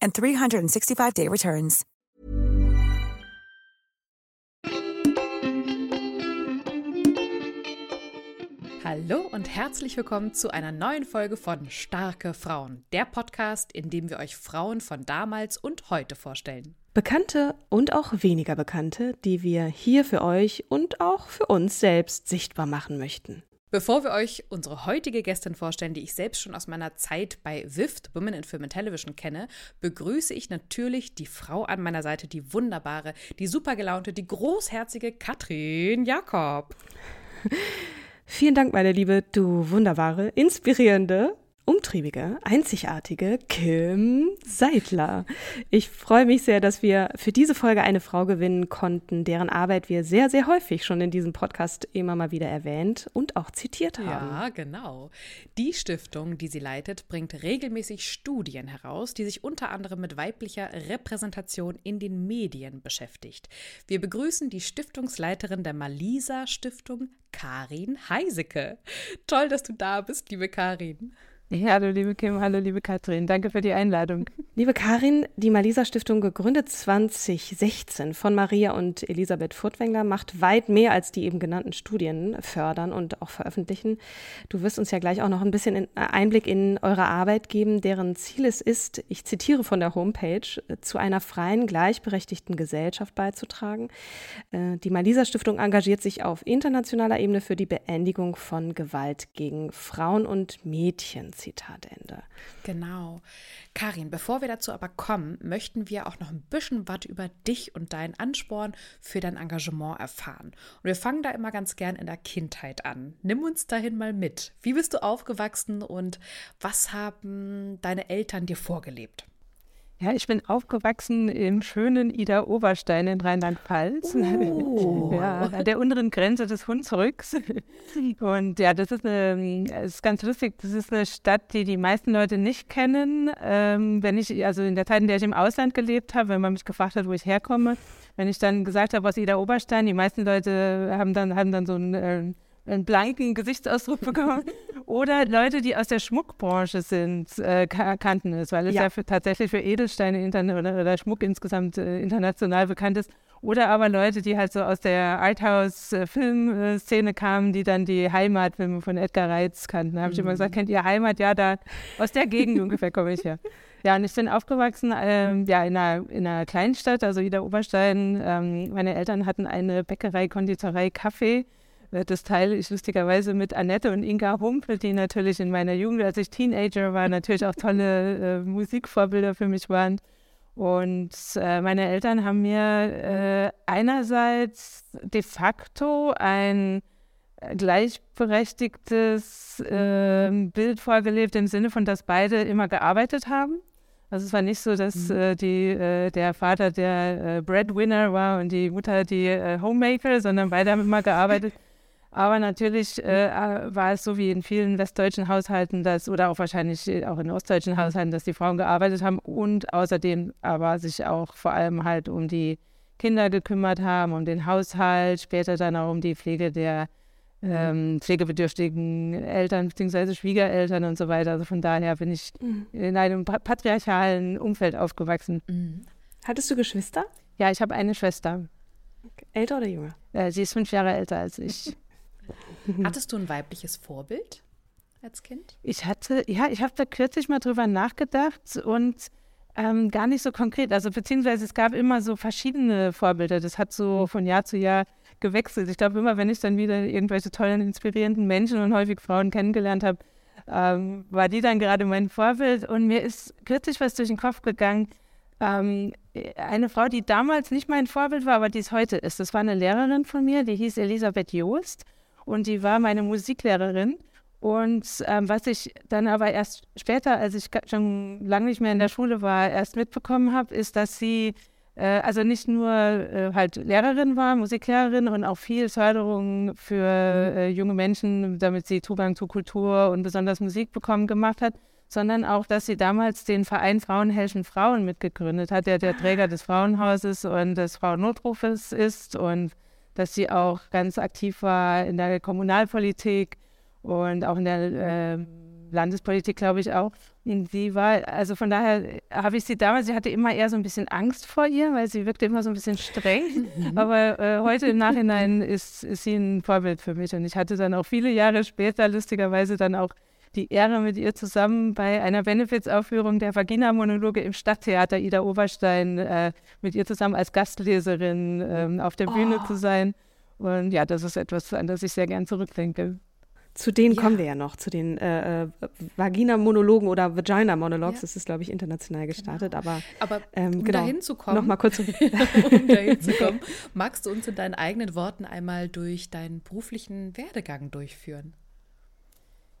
and 365-day returns. Hallo und herzlich willkommen zu einer neuen Folge von Starke Frauen, der Podcast, in dem wir euch Frauen von damals und heute vorstellen. Bekannte und auch weniger bekannte, die wir hier für euch und auch für uns selbst sichtbar machen möchten. Bevor wir euch unsere heutige Gästin vorstellen, die ich selbst schon aus meiner Zeit bei WIFT, Women in Film and Television, kenne, begrüße ich natürlich die Frau an meiner Seite, die wunderbare, die super gelaunte, die großherzige Katrin Jakob. Vielen Dank, meine Liebe, du wunderbare, inspirierende, umtriebige, einzigartige Kim Seidler. Ich freue mich sehr, dass wir für diese Folge eine Frau gewinnen konnten, deren Arbeit wir sehr, sehr häufig schon in diesem Podcast immer mal wieder erwähnt und auch zitiert haben. Ja, genau. Die Stiftung, die sie leitet, bringt regelmäßig Studien heraus, die sich unter anderem mit weiblicher Repräsentation in den Medien beschäftigt. Wir begrüßen die Stiftungsleiterin der Malisa Stiftung, Karin Heiseke. Toll, dass du da bist, liebe Karin. Hallo liebe Kim, hallo liebe Katrin, danke für die Einladung. Liebe Karin, die Malisa Stiftung, gegründet 2016 von Maria und Elisabeth Furtwängler, macht weit mehr als die eben genannten Studien fördern und auch veröffentlichen. Du wirst uns ja gleich auch noch ein bisschen Einblick in eure Arbeit geben, deren Ziel es ist, ich zitiere von der Homepage, zu einer freien, gleichberechtigten Gesellschaft beizutragen. Äh, die Malisa Stiftung engagiert sich auf internationaler Ebene für die Beendigung von Gewalt gegen Frauen und Mädchen. Zitat Ende. Genau. Karin, bevor wir dazu aber kommen, möchten wir auch noch ein bisschen was über dich und deinen Ansporn für dein Engagement erfahren. Und wir fangen da immer ganz gern in der Kindheit an. Nimm uns dahin mal mit. Wie bist du aufgewachsen und was haben deine Eltern dir vorgelebt? Ja, ich bin aufgewachsen im schönen Ida Oberstein in Rheinland-Pfalz. Oh. Ja, an der unteren Grenze des Hunsrücks. Und ja, das ist, eine, das ist ganz lustig. Das ist eine Stadt, die die meisten Leute nicht kennen. Ähm, wenn ich, also in der Zeit, in der ich im Ausland gelebt habe, wenn man mich gefragt hat, wo ich herkomme, wenn ich dann gesagt habe, aus Ida Oberstein, die meisten Leute haben dann, haben dann so ein äh, einen blanken Gesichtsausdruck bekommen. Oder Leute, die aus der Schmuckbranche sind, äh, kannten es, weil es ja, ja für, tatsächlich für Edelsteine oder, oder, Schmuck insgesamt äh, international bekannt ist. Oder aber Leute, die halt so aus der Arthouse-Filmszene kamen, die dann die Heimatfilme von Edgar Reitz kannten. Da habe ich immer gesagt, mhm. kennt ihr Heimat? Ja, da aus der Gegend ungefähr komme ich her. Ja, und ich bin aufgewachsen ähm, ja, in, einer, in einer Kleinstadt, also Ida Oberstein. Ähm, meine Eltern hatten eine Bäckerei, Konditorei, Kaffee das teile ich lustigerweise mit Annette und Inga Humpel, die natürlich in meiner Jugend, als ich Teenager war, natürlich auch tolle äh, Musikvorbilder für mich waren. Und äh, meine Eltern haben mir äh, einerseits de facto ein gleichberechtigtes äh, Bild vorgelebt im Sinne von, dass beide immer gearbeitet haben. Also es war nicht so, dass mhm. äh, die, äh, der Vater der äh, Breadwinner war und die Mutter die äh, Homemaker, sondern beide haben immer gearbeitet. Aber natürlich äh, äh, war es so wie in vielen westdeutschen Haushalten, dass, oder auch wahrscheinlich auch in ostdeutschen Haushalten, dass die Frauen gearbeitet haben und außerdem aber sich auch vor allem halt um die Kinder gekümmert haben, um den Haushalt, später dann auch um die Pflege der ähm, pflegebedürftigen Eltern bzw. Schwiegereltern und so weiter. Also von daher bin ich mhm. in einem patriarchalen Umfeld aufgewachsen. Mhm. Hattest du Geschwister? Ja, ich habe eine Schwester. Älter oder jünger? Äh, sie ist fünf Jahre älter als ich. Hattest du ein weibliches Vorbild als Kind? Ich hatte, ja, ich habe da kürzlich mal drüber nachgedacht und Ähm, gar nicht so konkret. Also beziehungsweise es gab immer so verschiedene Vorbilder. Das hat so mhm. von Jahr zu Jahr gewechselt. Ich glaube immer, wenn ich dann wieder irgendwelche tollen, inspirierenden Menschen und häufig Frauen kennengelernt habe, ähm, war die dann gerade mein Vorbild. Und mir ist kürzlich was durch den Kopf gegangen. Ähm, eine Frau, die damals nicht mein Vorbild war, aber die es heute ist. Das war eine Lehrerin von mir, die hieß Elisabeth Joost und die war meine Musiklehrerin. Und ähm, was ich dann aber erst später, als ich schon lange nicht mehr in der Schule war, erst mitbekommen habe, ist, dass sie äh, also nicht nur äh, halt Lehrerin war, Musiklehrerin und auch viel Förderung für äh, junge Menschen, damit sie Zugang zu Kultur und besonders Musik bekommen, gemacht hat, sondern auch, dass sie damals den Verein Frauen helfen Frauen mitgegründet hat, der der Träger des Frauenhauses und des Frauennotrufes ist. Und dass sie auch ganz aktiv war in der Kommunalpolitik und auch in der äh, Landespolitik, glaube ich, auch. Und sie war, also von daher habe ich sie damals, ich hatte immer eher so ein bisschen Angst vor ihr, weil sie wirkte immer so ein bisschen streng. Mhm. Aber äh, heute im Nachhinein ist, ist sie ein Vorbild für mich. Und ich hatte dann auch viele Jahre später lustigerweise dann auch die Ehre, mit ihr zusammen bei einer Benefits-Aufführung der Vagina-Monologe im Stadttheater Ida Oberstein äh, mit ihr zusammen als Gastleserin äh, auf der Bühne oh. zu sein. Und ja, das ist etwas, an das ich sehr gern zurückdenke. Zu denen ja. kommen wir ja noch, zu den äh, äh Vagina-Monologen oder Vagina-Monologs. Ja. Das ist, glaube ich, international gestartet. Genau. Aber, aber ähm, um genau, dahin zu kommen, noch mal kurz um dahin zu kommen, magst du uns in deinen eigenen Worten einmal durch deinen beruflichen Werdegang durchführen?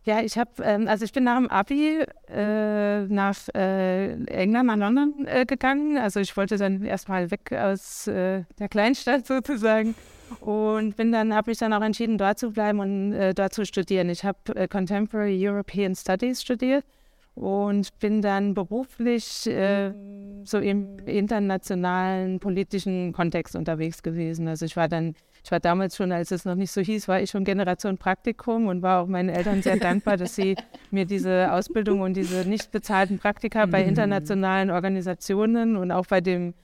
Ja, ich habe, ähm, also ich bin nach dem Abi äh, nach äh, England, nach London äh, gegangen. Also ich wollte dann erstmal weg aus äh, der Kleinstadt sozusagen und bin dann, habe mich dann auch entschieden, dort zu bleiben und äh, dort zu studieren. Ich habe äh, Contemporary European Studies studiert und bin dann beruflich äh, so im internationalen politischen Kontext unterwegs gewesen. Also ich war dann ich war damals schon, als es noch nicht so hieß, war ich schon Generation Praktikum und war auch meinen Eltern sehr dankbar, dass sie mir diese Ausbildung und diese nicht bezahlten Praktika bei mhm. internationalen Organisationen und auch bei dem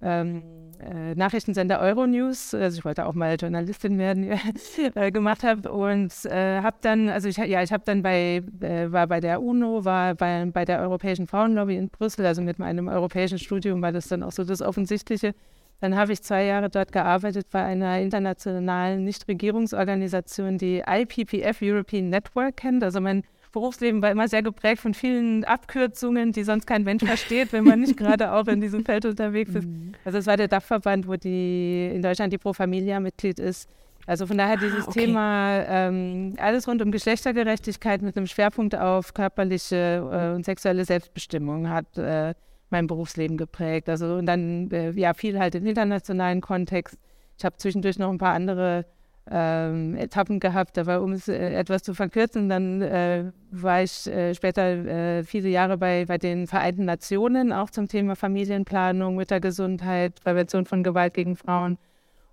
ähm, äh, Nachrichtensender Euronews, also ich wollte auch mal Journalistin werden, äh, gemacht habe und äh, habe dann, also ich, ja, ich habe dann bei, äh, war bei der UNO, war bei, bei der Europäischen Frauenlobby in Brüssel, also mit meinem europäischen Studium war das dann auch so das Offensichtliche. Dann habe ich zwei Jahre dort gearbeitet bei einer internationalen Nichtregierungsorganisation, die IPPF European Network kennt. Also mein Berufsleben war immer sehr geprägt von vielen Abkürzungen, die sonst kein Mensch versteht, wenn man nicht gerade auch in diesem Feld unterwegs ist. Mhm. Also es war der Dachverband, wo die in Deutschland die Pro Familia Mitglied ist. Also von daher dieses ah, okay. Thema ähm, alles rund um Geschlechtergerechtigkeit mit einem Schwerpunkt auf körperliche äh, und sexuelle Selbstbestimmung hat äh, mein Berufsleben geprägt. Also und dann äh, ja viel halt im internationalen Kontext. Ich habe zwischendurch noch ein paar andere ähm, Etappen gehabt, aber um es äh, etwas zu verkürzen, dann äh, war ich äh, später äh, viele Jahre bei, bei den Vereinten Nationen, auch zum Thema Familienplanung, Müttergesundheit, Prävention von Gewalt gegen Frauen.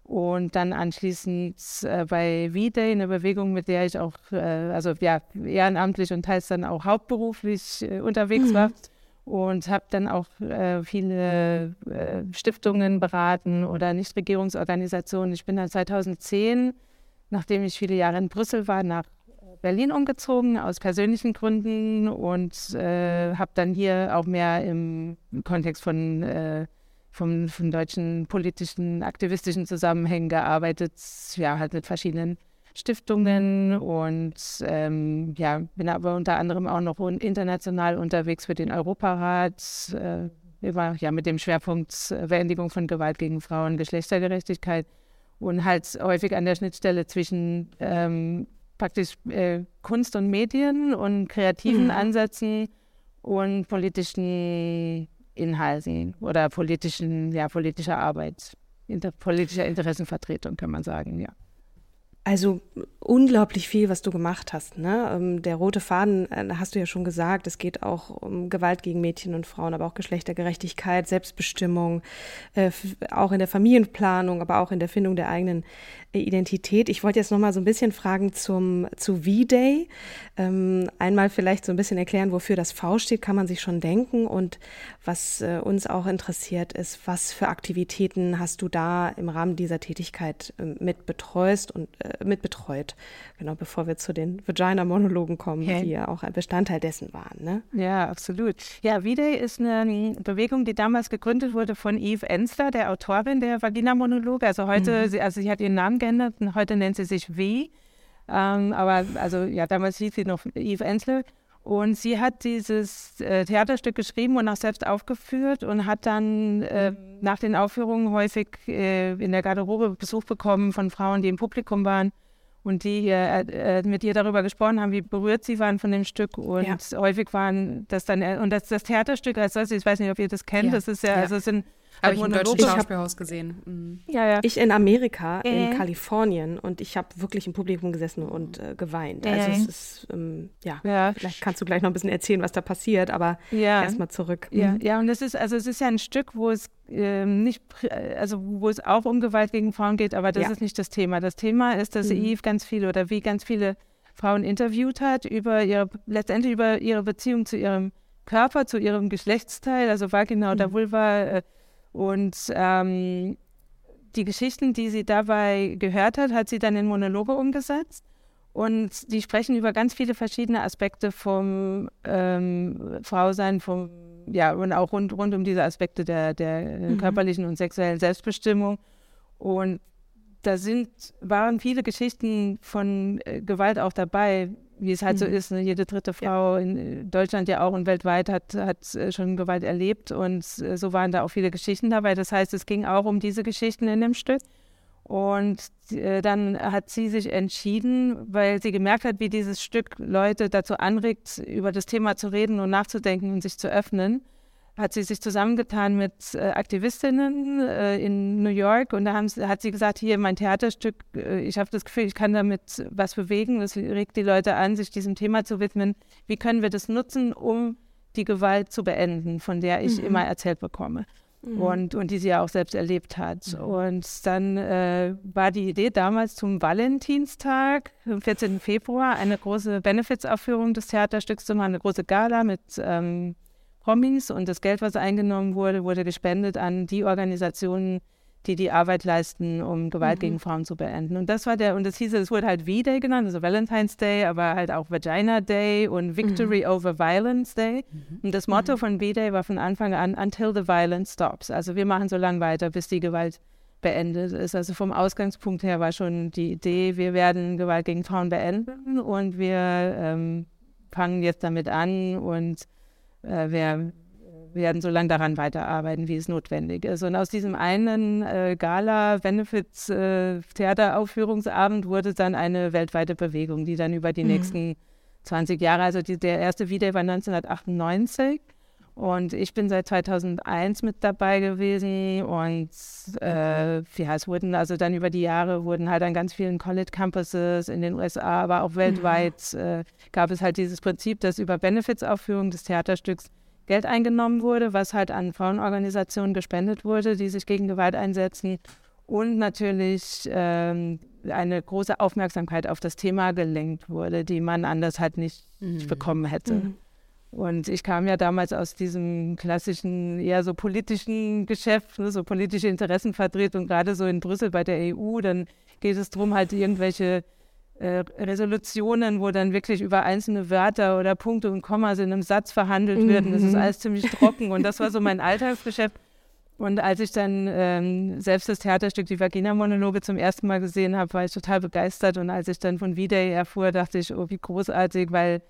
Und dann anschließend äh, bei V-Day, eine Bewegung, mit der ich auch, äh, also ja, ehrenamtlich und teils dann auch hauptberuflich unterwegs mhm. war und habe dann auch äh, viele äh, Stiftungen beraten oder Nichtregierungsorganisationen. Ich bin dann 2010, nachdem ich viele Jahre in Brüssel war, nach Berlin umgezogen aus persönlichen Gründen und äh, habe dann hier auch mehr im Kontext von, äh, von, von deutschen politischen, aktivistischen Zusammenhängen gearbeitet, ja, halt mit verschiedenen Stiftungen und ähm, ja, bin aber unter anderem auch noch international unterwegs für den Europarat, äh, immer ja mit dem Schwerpunkt äh, Beendigung von Gewalt gegen Frauen, Geschlechtergerechtigkeit und halt häufig an der Schnittstelle zwischen ähm, praktisch äh, Kunst und Medien und kreativen mhm. Ansätzen und politischen Inhalten oder politischen, ja, politischer Arbeit, inter, politischer Interessenvertretung, kann man sagen, ja. Also unglaublich viel, was du gemacht hast. Ne? Ähm, der rote Faden, äh, hast du ja schon gesagt, es geht auch um Gewalt gegen Mädchen und Frauen, aber auch Geschlechtergerechtigkeit, Selbstbestimmung, äh, auch in der Familienplanung, aber auch in der Findung der eigenen äh, Identität. Ich wollte jetzt noch mal so ein bisschen fragen zum, zu V-Day. Ähm, einmal vielleicht so ein bisschen erklären, wofür das V steht, kann man sich schon denken. Und was uns auch interessiert ist, was für Aktivitäten hast du da im Rahmen dieser Tätigkeit mit betreust und mit betreut? Genau bevor wir zu den Vagina-Monologen kommen, okay. die ja auch ein Bestandteil dessen waren. Ne? Ja, absolut. Ja, V-Day ist eine Bewegung, die damals gegründet wurde von Eve Ensler, der Autorin der Vagina-Monologe. Also heute, mhm. also sie hat ihren Namen geändert und heute nennt sie sich V. Ähm, aber also ja, damals hieß sie noch Eve Ensler. Und sie hat dieses äh, Theaterstück geschrieben und auch selbst aufgeführt und hat dann äh, nach den Aufführungen häufig äh, in der Garderobe Besuch bekommen von Frauen, die im Publikum waren und die äh, mit ihr darüber gesprochen haben, wie berührt sie waren von dem Stück. Und ja. häufig waren das dann, äh, und das, das Theaterstück als solches, ich weiß nicht, ob ihr das kennt, ja. das ist ja, ja. also es sind habe ich im deutschen Schauspielhaus gesehen. Mhm. Ja, ja. Ich in Amerika, äh. in Kalifornien und ich habe wirklich im Publikum gesessen und äh, geweint. Äh. Also es ist, ähm, ja, ja, vielleicht kannst du gleich noch ein bisschen erzählen, was da passiert, aber ja. erstmal zurück. Ja, mhm. ja, und es ist, also es ist ja ein Stück, wo es ähm, nicht, also wo es auch um Gewalt gegen Frauen geht, aber das ja. ist nicht das Thema. Das Thema ist, dass mhm. Eve ganz viele oder wie ganz viele Frauen interviewt hat über ihre, letztendlich über ihre Beziehung zu ihrem Körper, zu ihrem Geschlechtsteil, also Vagina oder. Vulva, äh, und ähm, die Geschichten, die sie dabei gehört hat, hat sie dann in Monologe umgesetzt. Und die sprechen über ganz viele verschiedene Aspekte vom ähm, Frausein, vom, ja, und auch rund, rund um diese Aspekte der, der mhm. körperlichen und sexuellen Selbstbestimmung. Und da sind, waren viele Geschichten von äh, Gewalt auch dabei, wie es halt mhm. so ist. Ne? Jede dritte Frau ja. in äh, Deutschland ja auch und weltweit hat, hat äh, schon Gewalt erlebt und äh, so waren da auch viele Geschichten dabei. Das heißt, es ging auch um diese Geschichten in dem Stück. Und äh, dann hat sie sich entschieden, weil sie gemerkt hat, wie dieses Stück Leute dazu anregt, über das Thema zu reden und nachzudenken und sich zu öffnen hat sie sich zusammengetan mit äh, Aktivistinnen äh, in New York und da haben, hat sie gesagt, hier mein Theaterstück, äh, ich habe das Gefühl, ich kann damit was bewegen, das regt die Leute an, sich diesem Thema zu widmen. Wie können wir das nutzen, um die Gewalt zu beenden, von der ich mhm. immer erzählt bekomme? Mhm. Und, und die sie ja auch selbst erlebt hat. Mhm. Und dann äh, war die Idee damals zum Valentinstag, am 14. Februar, eine große Benefits-Aufführung des Theaterstücks zu machen, eine große Gala mit ähm, Promis und das Geld, was eingenommen wurde, wurde gespendet an die Organisationen, die die Arbeit leisten, um Gewalt mhm. gegen Frauen zu beenden. Und das war der, und das hieß, es wurde halt V-Day genannt, also Valentine's Day, aber halt auch Vagina Day und Victory mhm. over Violence Day. Mhm. Und das Motto mhm. von V-Day war von Anfang an, until the violence stops. Also wir machen so lange weiter, bis die Gewalt beendet ist. Also vom Ausgangspunkt her war schon die Idee, wir werden Gewalt gegen Frauen beenden und wir ähm, fangen jetzt damit an und äh, wir werden so lange daran weiterarbeiten, wie es notwendig ist. Und aus diesem einen äh, Gala-Benefits-Theateraufführungsabend äh, wurde dann eine weltweite Bewegung, die dann über die mhm. nächsten 20 Jahre, also die, der erste Video war 1998 und ich bin seit 2001 mit dabei gewesen und äh, ja, es wurden also dann über die Jahre wurden halt an ganz vielen College Campuses in den USA, aber auch weltweit mhm. äh, gab es halt dieses Prinzip, dass über Benefits-Aufführung des Theaterstücks Geld eingenommen wurde, was halt an Frauenorganisationen gespendet wurde, die sich gegen Gewalt einsetzen und natürlich ähm, eine große Aufmerksamkeit auf das Thema gelenkt wurde, die man anders halt nicht mhm. bekommen hätte. Mhm. Und ich kam ja damals aus diesem klassischen, eher so politischen Geschäft, ne, so politische Interessenvertretung, gerade so in Brüssel bei der EU. Dann geht es darum, halt irgendwelche äh, Resolutionen, wo dann wirklich über einzelne Wörter oder Punkte und Kommas in einem Satz verhandelt mhm. werden. Das ist alles ziemlich trocken. Und das war so mein Alltagsgeschäft. Und als ich dann ähm, selbst das Theaterstück Die Vagina-Monologe zum ersten Mal gesehen habe, war ich total begeistert. Und als ich dann von V-Day erfuhr, dachte ich, oh, wie großartig, weil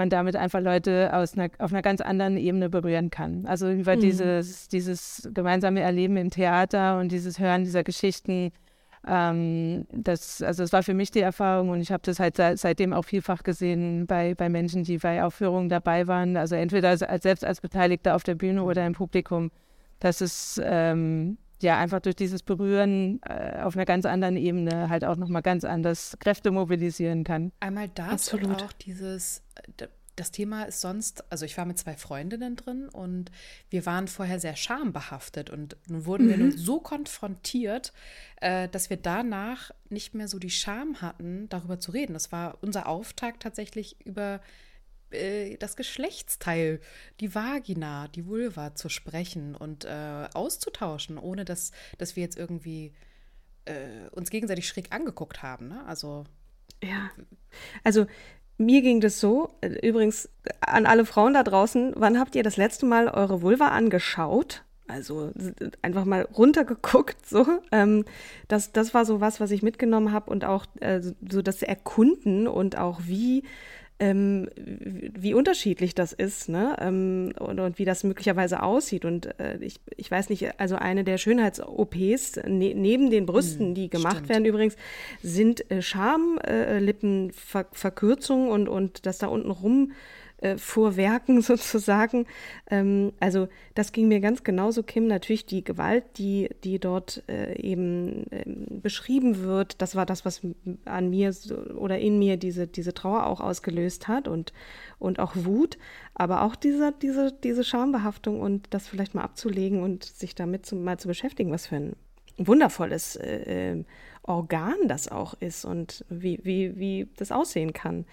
man damit einfach Leute aus einer, auf einer ganz anderen Ebene berühren kann. Also über mhm. dieses, dieses gemeinsame Erleben im Theater und dieses Hören dieser Geschichten, ähm, das, also das war für mich die Erfahrung und ich habe das halt seitdem auch vielfach gesehen bei, bei Menschen, die bei Aufführungen dabei waren, also entweder als, selbst als Beteiligter auf der Bühne oder im Publikum, dass es ähm, ja einfach durch dieses Berühren äh, auf einer ganz anderen Ebene halt auch nochmal ganz anders Kräfte mobilisieren kann. Einmal das Absolut. und auch dieses, äh, das Thema ist sonst, also ich war mit zwei Freundinnen drin und wir waren vorher sehr schambehaftet und nun wurden mhm. wir nun so konfrontiert, äh, dass wir danach nicht mehr so die Scham hatten, darüber zu reden. Das war unser Auftakt tatsächlich über äh, das Geschlechtsteil, die Vagina, die Vulva zu sprechen und äh, auszutauschen, ohne dass, dass wir jetzt irgendwie äh, uns gegenseitig schräg angeguckt haben. Ne? Also Ja. Also mir ging das so, übrigens an alle Frauen da draußen, wann habt ihr das letzte Mal eure Vulva angeschaut? Also einfach mal runtergeguckt, so. Ähm, das, das war so was, was ich mitgenommen habe und auch äh, so das Erkunden und auch wie ähm, wie unterschiedlich das ist, ne? Ähm, und, und, wie das möglicherweise aussieht. Und äh, ich, ich weiß nicht, also eine der Schönheits-OPs ne, neben den Brüsten, hm, die gemacht Stimmt. werden übrigens, sind äh, Schamlippenverkürzungen äh, und, und das da unten rum äh, Vorwerken sozusagen. Ähm, also das ging mir ganz genauso, Kim. Natürlich die Gewalt, die, die dort äh, eben äh, beschrieben wird, das war das, was an mir so, oder in mir diese, diese Trauer auch ausgelöst hat und, und auch Wut, aber auch diese, diese, diese Schambehaftung und das vielleicht mal abzulegen und sich damit zu, mal zu beschäftigen, was für ein wundervolles äh, äh Organ das auch ist und wie, wie, wie das aussehen kann.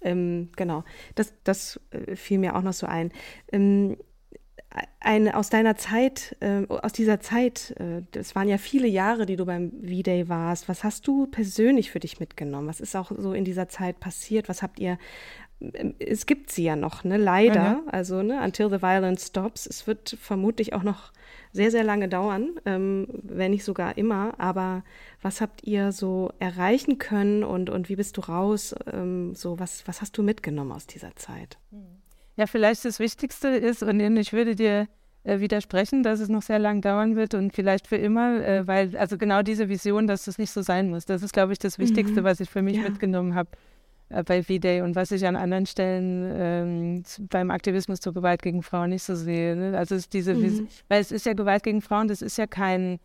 Ähm, genau, das, das äh, fiel mir auch noch so ein. Ähm, eine aus deiner Zeit, äh, aus dieser Zeit, äh, das waren ja viele Jahre, die du beim V-Day warst. Was hast du persönlich für dich mitgenommen? Was ist auch so in dieser Zeit passiert? Was habt ihr es gibt sie ja noch, ne? Leider. Mhm. Also, ne, until the violence stops. Es wird vermutlich auch noch sehr, sehr lange dauern, ähm, wenn nicht sogar immer. Aber was habt ihr so erreichen können und, und wie bist du raus? Ähm, so, was, was hast du mitgenommen aus dieser Zeit? Ja, vielleicht das Wichtigste ist, und ich würde dir äh, widersprechen, dass es noch sehr lang dauern wird und vielleicht für immer, äh, weil, also genau diese Vision, dass das nicht so sein muss, das ist, glaube ich, das Wichtigste, mhm. was ich für mich ja. mitgenommen habe bei V-Day und was ich an anderen Stellen ähm, beim Aktivismus zur Gewalt gegen Frauen nicht so sehe. Ne? Also es ist diese, mhm. weil es ist ja Gewalt gegen Frauen, das ist ja kein,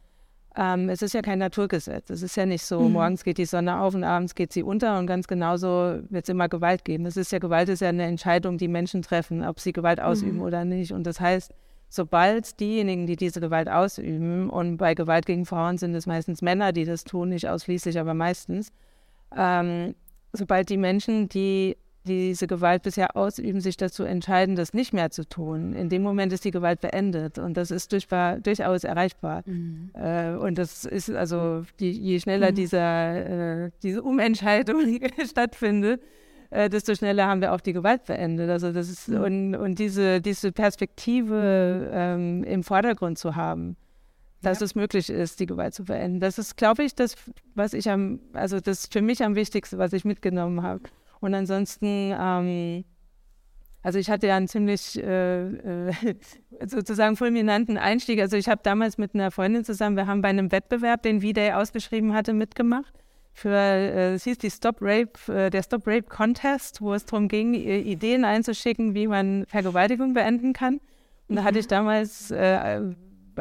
ähm, es ist ja kein Naturgesetz. Es ist ja nicht so, mhm. morgens geht die Sonne auf und abends geht sie unter und ganz genauso wird es immer Gewalt geben. Das ist ja Gewalt ist ja eine Entscheidung, die Menschen treffen, ob sie Gewalt ausüben mhm. oder nicht. Und das heißt, sobald diejenigen, die diese Gewalt ausüben, und bei Gewalt gegen Frauen sind es meistens Männer, die das tun, nicht ausschließlich, aber meistens, ähm, sobald die Menschen, die diese Gewalt bisher ausüben, sich dazu entscheiden, das nicht mehr zu tun, in dem Moment ist die Gewalt beendet und das ist durchbar, durchaus erreichbar. Mhm. Äh, und das ist also, die, je schneller mhm. dieser, äh, diese Umentscheidung stattfindet, äh, desto schneller haben wir auch die Gewalt beendet. Also das ist, mhm. und, und diese, diese Perspektive mhm. ähm, im Vordergrund zu haben dass ja. es möglich ist, die Gewalt zu beenden. Das ist, glaube ich, das, was ich am, also das für mich am wichtigsten, was ich mitgenommen habe. Und ansonsten, ähm, also ich hatte ja einen ziemlich äh, äh, sozusagen fulminanten Einstieg. Also ich habe damals mit einer Freundin zusammen, wir haben bei einem Wettbewerb, den V-Day ausgeschrieben hatte, mitgemacht. Für, äh, es hieß die Stop Rape, äh, der Stop Rape Contest, wo es darum ging, Ideen einzuschicken, wie man Vergewaltigung beenden kann. Und da hatte ich damals äh,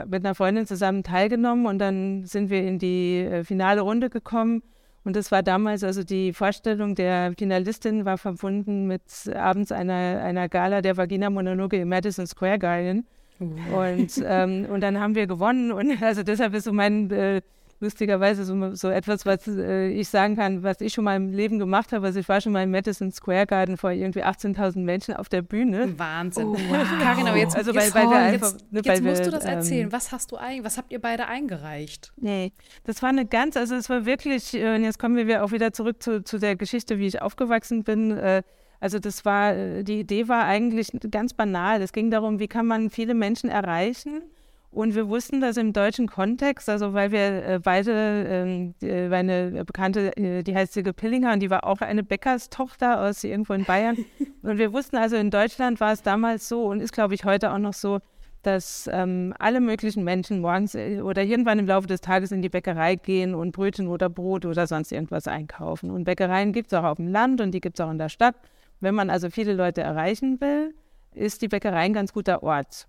mit einer Freundin zusammen teilgenommen und dann sind wir in die äh, finale Runde gekommen. Und das war damals, also die Vorstellung der Finalistin war verbunden mit abends einer, einer Gala der Vagina-Monologe im Madison Square Garden. Und, ähm, und dann haben wir gewonnen. Und also deshalb ist so mein äh, lustigerweise so, so etwas, was äh, ich sagen kann, was ich schon mal im Leben gemacht habe. Also ich war schon mal im Madison Square Garden vor irgendwie 18.000 Menschen auf der Bühne. Wahnsinn. Oh, wow. Karin, aber jetzt, also jetzt, weil, weil einfach, jetzt, ne, jetzt musst wir, du das ähm, erzählen. Ähm, was hast du ein, was habt ihr beide eingereicht? Nee, das war eine ganz, also es war wirklich, äh, und jetzt kommen wir auch wieder zurück zu, zu der Geschichte, wie ich aufgewachsen bin. Äh, also das war, äh, die Idee war eigentlich ganz banal. Es ging darum, wie kann man viele Menschen erreichen und wir wussten das im deutschen Kontext, also weil wir äh, beide, äh, meine Bekannte, äh, die heißt Silke Pillinger und die war auch eine Bäckerstochter aus irgendwo in Bayern. und wir wussten also, in Deutschland war es damals so und ist, glaube ich, heute auch noch so, dass ähm, alle möglichen Menschen morgens äh, oder irgendwann im Laufe des Tages in die Bäckerei gehen und Brötchen oder Brot oder sonst irgendwas einkaufen. Und Bäckereien gibt es auch auf dem Land und die gibt es auch in der Stadt. Wenn man also viele Leute erreichen will, ist die Bäckerei ein ganz guter Ort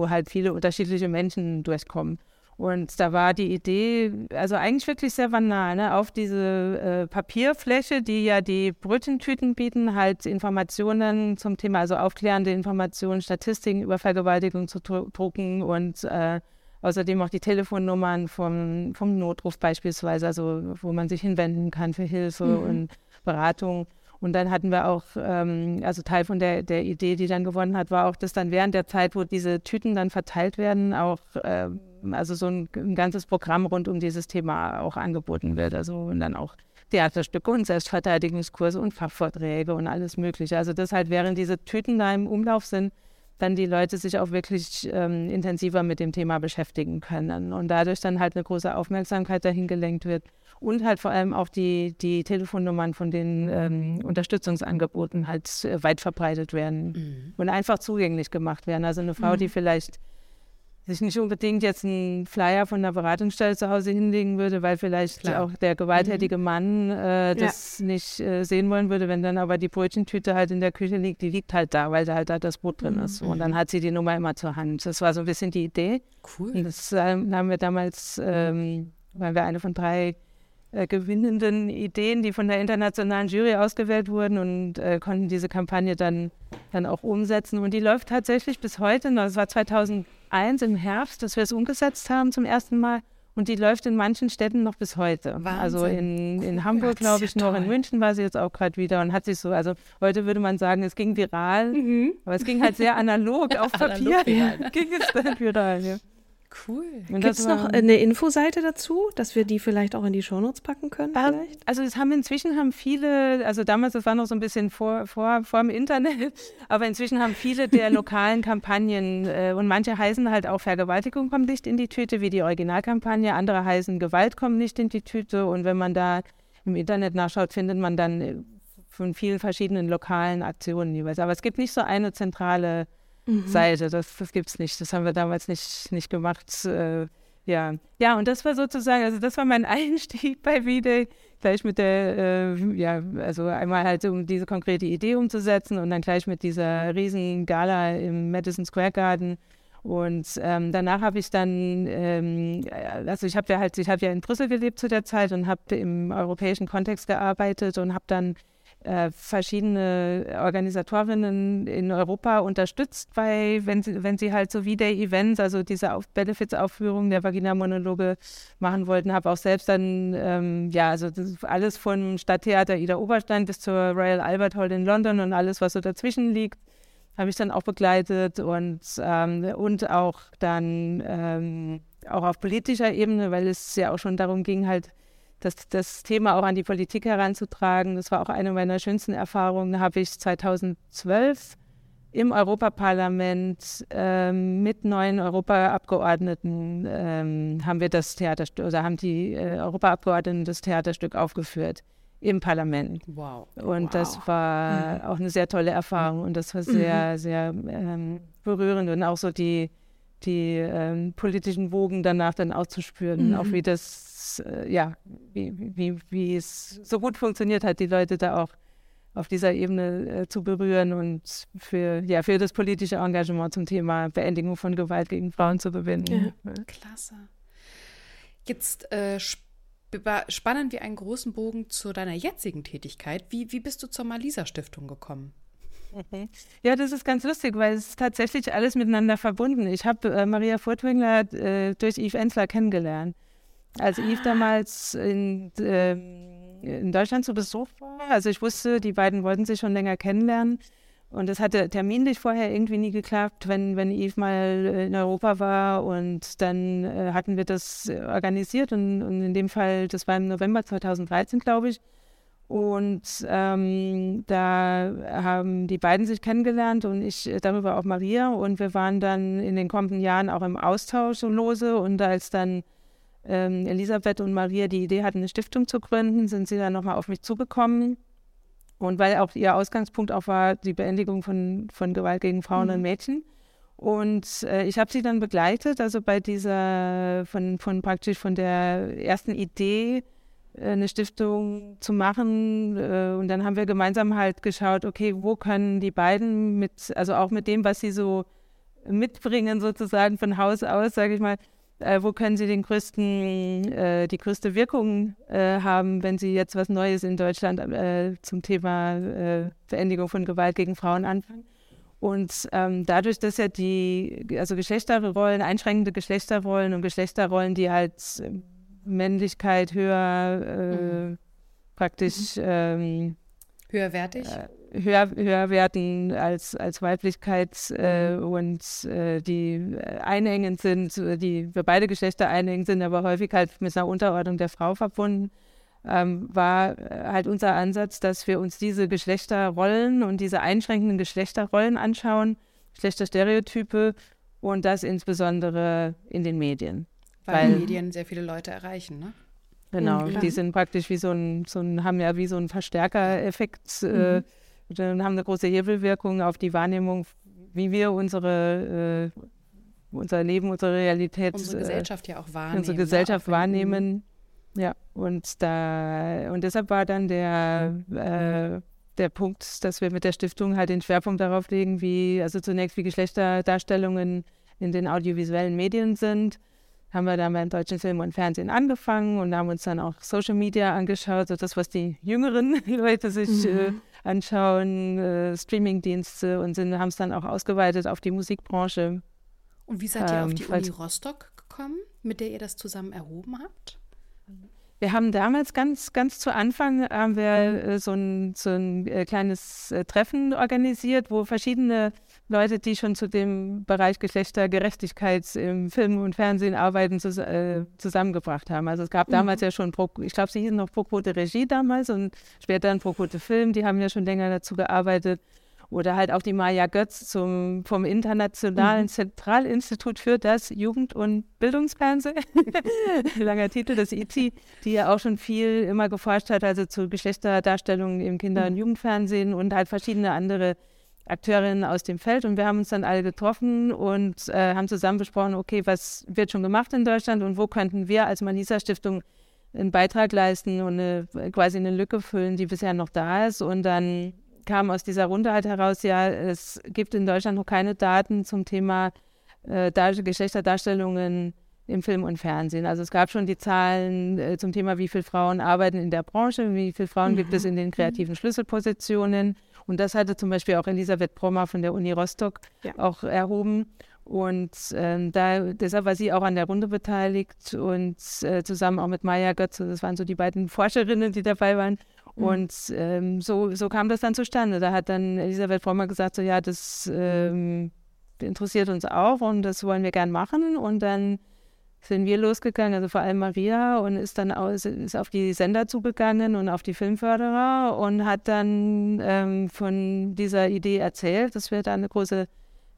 wo halt viele unterschiedliche Menschen durchkommen. Und da war die Idee, also eigentlich wirklich sehr banal, ne? auf diese äh, Papierfläche, die ja die Brötchentüten bieten, halt Informationen zum Thema, also aufklärende Informationen, Statistiken über Vergewaltigung zu drucken und äh, außerdem auch die Telefonnummern vom, vom Notruf beispielsweise, also wo man sich hinwenden kann für Hilfe mhm. und Beratung. Und dann hatten wir auch, ähm, also Teil von der, der Idee, die dann gewonnen hat, war auch, dass dann während der Zeit, wo diese Tüten dann verteilt werden, auch äh, also so ein, ein, ganzes Programm rund um dieses Thema auch angeboten wird. Also und dann auch Theaterstücke und Selbstverteidigungskurse und Fachvorträge und alles Mögliche. Also das halt, während diese Tüten da im Umlauf sind, dann die Leute sich auch wirklich ähm, intensiver mit dem Thema beschäftigen können und dadurch dann halt eine große Aufmerksamkeit dahin gelenkt wird und halt vor allem auch die, die Telefonnummern von den ähm, Unterstützungsangeboten halt äh, weit verbreitet werden mhm. und einfach zugänglich gemacht werden. Also eine Frau, mhm. die vielleicht sich nicht unbedingt jetzt einen Flyer von der Beratungsstelle zu Hause hinlegen würde, weil vielleicht Klar. auch der gewalttätige mhm. Mann äh, das ja. nicht äh, sehen wollen würde, wenn dann aber die Brötchentüte halt in der Küche liegt, die liegt halt da, weil da halt da das Brot drin mhm. ist. Und dann hat sie die Nummer immer zur Hand. Das war so ein bisschen die Idee. Cool. Und das äh, haben wir damals, ähm, weil wir eine von drei äh, gewinnenden Ideen, die von der internationalen Jury ausgewählt wurden und äh, konnten diese Kampagne dann, dann auch umsetzen. Und die läuft tatsächlich bis heute noch. Es war 2001 im Herbst, dass wir es umgesetzt haben zum ersten Mal. Und die läuft in manchen Städten noch bis heute. Wahnsinn. Also in, in Hamburg, glaube ich, noch. In München war sie jetzt auch gerade wieder und hat sich so, also heute würde man sagen, es ging viral, mhm. aber es ging halt sehr analog auf Papier. analog ging es dann viral. Ja. Cool. Gibt es noch eine Infoseite dazu, dass wir die vielleicht auch in die Shownotes packen können? Vielleicht? Also es haben inzwischen haben viele, also damals, das war noch so ein bisschen vor, vor, vor dem Internet, aber inzwischen haben viele der lokalen Kampagnen äh, und manche heißen halt auch Vergewaltigung kommt nicht in die Tüte, wie die Originalkampagne, andere heißen Gewalt kommt nicht in die Tüte und wenn man da im Internet nachschaut, findet man dann äh, von vielen verschiedenen lokalen Aktionen jeweils. Aber es gibt nicht so eine zentrale mhm. Seite. Das, das gibt es nicht. Das haben wir damals nicht, nicht gemacht. Äh, ja. ja, und das war sozusagen, also das war mein Einstieg bei V-Day, gleich mit der, äh, ja, also einmal halt um diese konkrete Idee umzusetzen und dann gleich mit dieser riesen Gala im Madison Square Garden. Und ähm, danach habe ich dann, ähm, also ich habe ja halt, ich habe ja in Brüssel gelebt zu der Zeit und habe im europäischen Kontext gearbeitet und habe dann äh, verschiedene Organisatorinnen in Europa unterstützt bei, wenn sie, wenn sie halt so wie der Events, also diese Auf Benefits-Aufführung der Vagina-Monologe machen wollten, habe auch selbst dann, ähm, ja, also alles von Stadttheater Ida Oberstein bis zur Royal Albert Hall in London und alles, was so dazwischen liegt, habe ich dann auch begleitet und, ähm, und auch dann ähm, auch auf politischer Ebene, weil es ja auch schon darum ging, halt das, das Thema auch an die Politik heranzutragen. Das war auch eine meiner schönsten Erfahrungen. Da habe ich 2012 im Europaparlament ähm, mit neuen Europaabgeordneten ähm, haben wir das Theaterstück oder haben die äh, Europaabgeordneten das Theaterstück aufgeführt im Parlament. Wow. Und wow. das war mhm. auch eine sehr tolle Erfahrung und das war sehr, mhm. sehr ähm, berührend und auch so die, die ähm, politischen Wogen danach dann auszuspüren, mhm. auch wie das äh, ja, wie, wie, wie es so gut funktioniert hat, die Leute da auch auf dieser Ebene äh, zu berühren und für, ja, für das politische Engagement zum Thema Beendigung von Gewalt gegen Frauen zu gewinnen. Ja. Klasse. Jetzt äh, spannen wir einen großen Bogen zu deiner jetzigen Tätigkeit. Wie, wie bist du zur Malisa Stiftung gekommen? Mhm. Ja, das ist ganz lustig, weil es ist tatsächlich alles miteinander verbunden. Ich habe äh, Maria Furtwängler äh, durch Yves Ensler kennengelernt als Yves damals in, äh, in Deutschland zu Besuch war. Also ich wusste, die beiden wollten sich schon länger kennenlernen. Und das hatte terminlich vorher irgendwie nie geklappt, wenn, wenn Yves mal in Europa war. Und dann äh, hatten wir das organisiert. Und, und, in dem Fall, das war im November 2013, glaube ich. Und ähm, da haben die beiden sich kennengelernt und ich darüber auch Maria. Und wir waren dann in den kommenden Jahren auch im Austausch so lose. Und als dann ähm, Elisabeth und Maria die Idee hatten, eine Stiftung zu gründen, sind sie dann nochmal auf mich zugekommen. Und weil auch ihr Ausgangspunkt auch war, die Beendigung von, von Gewalt gegen Frauen mhm. und Mädchen. Und äh, ich habe sie dann begleitet, also bei dieser, von, von praktisch von der ersten Idee, äh, eine Stiftung zu machen. Äh, und dann haben wir gemeinsam halt geschaut, okay, wo können die beiden mit, also auch mit dem, was sie so mitbringen, sozusagen von Haus aus, sage ich mal, äh, wo können Sie den größten, äh, die größte Wirkung äh, haben, wenn Sie jetzt was Neues in Deutschland äh, zum Thema äh, Beendigung von Gewalt gegen Frauen anfangen? Und ähm, dadurch, dass ja die, also Geschlechterrollen, einschränkende Geschlechterrollen und Geschlechterrollen, die halt Männlichkeit höher äh, mhm. praktisch mhm. ähm, höherwertig? Höher, höher werden als, als Weiblichkeit äh, und äh, die einengend sind, die für beide Geschlechter einengend sind, aber häufig halt mit einer Unterordnung der Frau verbunden, ähm, war halt unser Ansatz, dass wir uns diese Geschlechterrollen und diese einschränkenden Geschlechterrollen anschauen, Geschlechterstereotype und das insbesondere in den Medien. Weil, weil Medien sehr viele Leute erreichen, ne? Genau, mhm, die sind praktisch wie so ein, so ein haben ja wie so einen Verstärkereffekt, äh, mhm. äh, haben eine große Hebelwirkung auf die Wahrnehmung, wie wir unsere, äh, unser Leben, unsere Realität, unsere äh, Gesellschaft ja auch wahrnehmen. Unsere Gesellschaft ja, wahrnehmen. Ja, und da und deshalb war dann der äh, der Punkt, dass wir mit der Stiftung halt den Schwerpunkt darauf legen, wie also zunächst wie Geschlechterdarstellungen in den audiovisuellen Medien sind haben wir dann beim deutschen Film und Fernsehen angefangen und haben uns dann auch Social Media angeschaut, so das, was die jüngeren Leute sich mhm. äh, anschauen, äh, Streamingdienste und haben es dann auch ausgeweitet auf die Musikbranche. Und wie seid ihr ähm, auf die Uni Rostock gekommen, mit der ihr das zusammen erhoben habt? Wir haben damals ganz, ganz zu Anfang haben wir äh, so ein, so ein äh, kleines äh, Treffen organisiert, wo verschiedene Leute, die schon zu dem Bereich Geschlechtergerechtigkeit im Film und Fernsehen arbeiten, zu, äh, zusammengebracht haben. Also es gab mhm. damals ja schon, Pro, ich glaube, sie hießen noch Proquote Regie damals und später dann Proquote Film, die haben ja schon länger dazu gearbeitet. Oder halt auch die Maja Götz zum, vom Internationalen mhm. Zentralinstitut für das Jugend- und Bildungsfernsehen. Langer Titel, das ITI, die ja auch schon viel immer geforscht hat, also zu Geschlechterdarstellungen im Kinder- und mhm. Jugendfernsehen und halt verschiedene andere Akteurinnen aus dem Feld und wir haben uns dann alle getroffen und äh, haben zusammen besprochen, okay, was wird schon gemacht in Deutschland und wo könnten wir als Manisa Stiftung einen Beitrag leisten und eine, quasi eine Lücke füllen, die bisher noch da ist. Und dann kam aus dieser Runde halt heraus, ja, es gibt in Deutschland noch keine Daten zum Thema äh, Geschlechterdarstellungen im Film und Fernsehen. Also es gab schon die Zahlen äh, zum Thema, wie viele Frauen arbeiten in der Branche, wie viele Frauen mhm. gibt es in den kreativen Schlüsselpositionen. Und das hatte zum Beispiel auch Elisabeth Brommer von der Uni Rostock ja. auch erhoben. Und ähm, da, deshalb war sie auch an der Runde beteiligt und äh, zusammen auch mit Maya Götze, das waren so die beiden Forscherinnen, die dabei waren. Mhm. Und ähm, so, so kam das dann zustande. Da hat dann Elisabeth Brommer gesagt, so ja, das ähm, interessiert uns auch und das wollen wir gern machen. Und dann sind wir losgegangen, also vor allem Maria, und ist dann aus, ist auf die Sender zugegangen und auf die Filmförderer und hat dann ähm, von dieser Idee erzählt, dass wir da eine große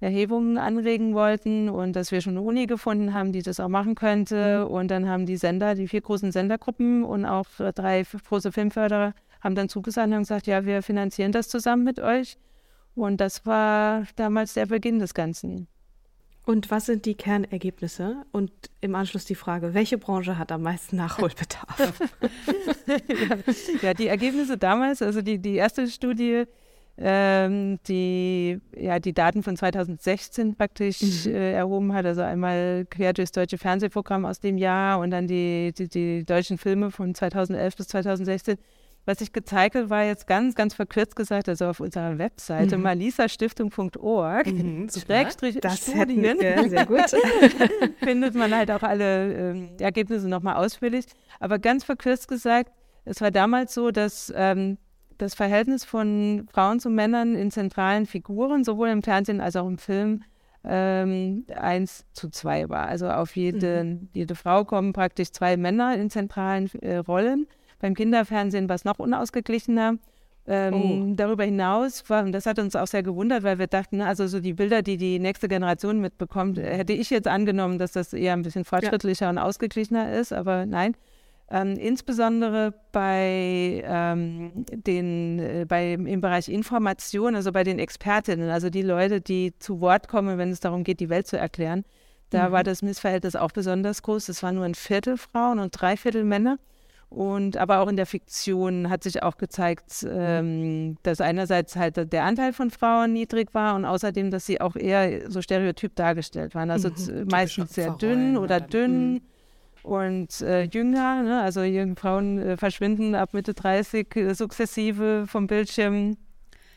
Erhebung anregen wollten und dass wir schon eine Uni gefunden haben, die das auch machen könnte. Mhm. Und dann haben die Sender, die vier großen Sendergruppen und auch drei große Filmförderer haben dann zugesagt und gesagt, ja, wir finanzieren das zusammen mit euch. Und das war damals der Beginn des Ganzen. Und was sind die Kernergebnisse? Und im Anschluss die Frage, welche Branche hat am meisten Nachholbedarf? ja, die Ergebnisse damals, also die, die erste Studie, ähm, die ja die Daten von 2016 praktisch mhm. äh, erhoben hat, also einmal quer durchs deutsche Fernsehprogramm aus dem Jahr und dann die, die, die deutschen Filme von 2011 bis 2016 was ich gezeigt habe, war jetzt ganz, ganz verkürzt gesagt, also auf unserer Webseite mhm. malisastiftung.org, mhm, Schrägstrich das Studien, wir, sehr gut. findet man halt auch alle ähm, Ergebnisse nochmal ausführlich. Aber ganz verkürzt gesagt, es war damals so, dass ähm, das Verhältnis von Frauen zu Männern in zentralen Figuren, sowohl im Fernsehen als auch im Film, ähm, eins zu zwei war. Also auf jede, mhm. jede Frau kommen praktisch zwei Männer in zentralen äh, Rollen. Beim Kinderfernsehen war es noch unausgeglichener. Ähm, oh. Darüber hinaus, war, und das hat uns auch sehr gewundert, weil wir dachten, also so die Bilder, die die nächste Generation mitbekommt, hätte ich jetzt angenommen, dass das eher ein bisschen fortschrittlicher ja. und ausgeglichener ist, aber nein. Ähm, insbesondere bei ähm, den, äh, bei, im Bereich Information, also bei den Expertinnen, also die Leute, die zu Wort kommen, wenn es darum geht, die Welt zu erklären, da mhm. war das Missverhältnis auch besonders groß. Es waren nur ein Viertel Frauen und drei Viertel Männer. Und aber auch in der Fiktion hat sich auch gezeigt, ähm, dass einerseits halt der Anteil von Frauen niedrig war und außerdem, dass sie auch eher so stereotyp dargestellt waren. Also mhm, meistens sehr dünn oder dünn. Mhm. Und äh, jünger, ne? also junge Frauen äh, verschwinden ab Mitte 30 äh, sukzessive vom Bildschirm.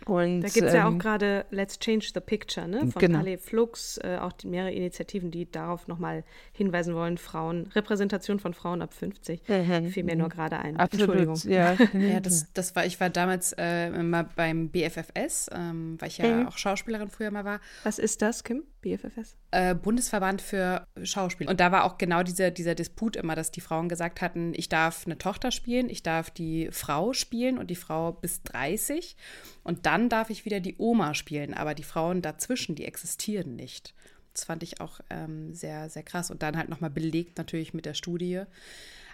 Und, da gibt es ja auch ähm, gerade Let's Change the Picture ne? von genau. Ale Flux, äh, auch die, mehrere Initiativen, die darauf nochmal hinweisen wollen, Frauen, Repräsentation von Frauen ab 50. Mhm. Fiel mir nur gerade ein. Absolut, Entschuldigung. Ja, ja das, das war, ich war damals äh, mal beim BFFS, ähm, weil ich ja mhm. auch Schauspielerin früher mal war. Was ist das, Kim? BFFS? Äh, Bundesverband für Schauspiel. Und da war auch genau dieser, dieser Disput immer, dass die Frauen gesagt hatten, ich darf eine Tochter spielen, ich darf die Frau spielen und die Frau bis 30. Und dann darf ich wieder die Oma spielen, aber die Frauen dazwischen, die existieren nicht. Das fand ich auch ähm, sehr, sehr krass. Und dann halt nochmal belegt natürlich mit der Studie.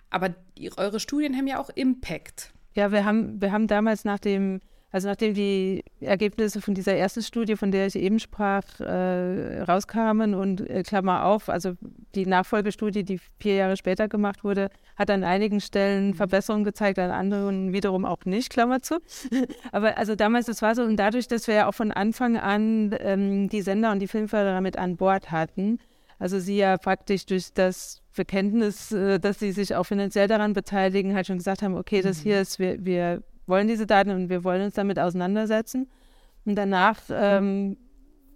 Aber die, eure Studien haben ja auch Impact. Ja, wir haben, wir haben damals nach dem also nachdem die Ergebnisse von dieser ersten Studie, von der ich eben sprach, äh, rauskamen und äh, Klammer auf, also die Nachfolgestudie, die vier Jahre später gemacht wurde, hat an einigen Stellen mhm. Verbesserungen gezeigt, an anderen wiederum auch nicht, Klammer zu. Aber also damals, das war so und dadurch, dass wir ja auch von Anfang an ähm, die Sender und die Filmförderer mit an Bord hatten, also sie ja praktisch durch das Bekenntnis, äh, dass sie sich auch finanziell daran beteiligen, halt schon gesagt haben, okay, das mhm. hier ist, wir, wir wollen diese Daten und wir wollen uns damit auseinandersetzen. Und danach ähm,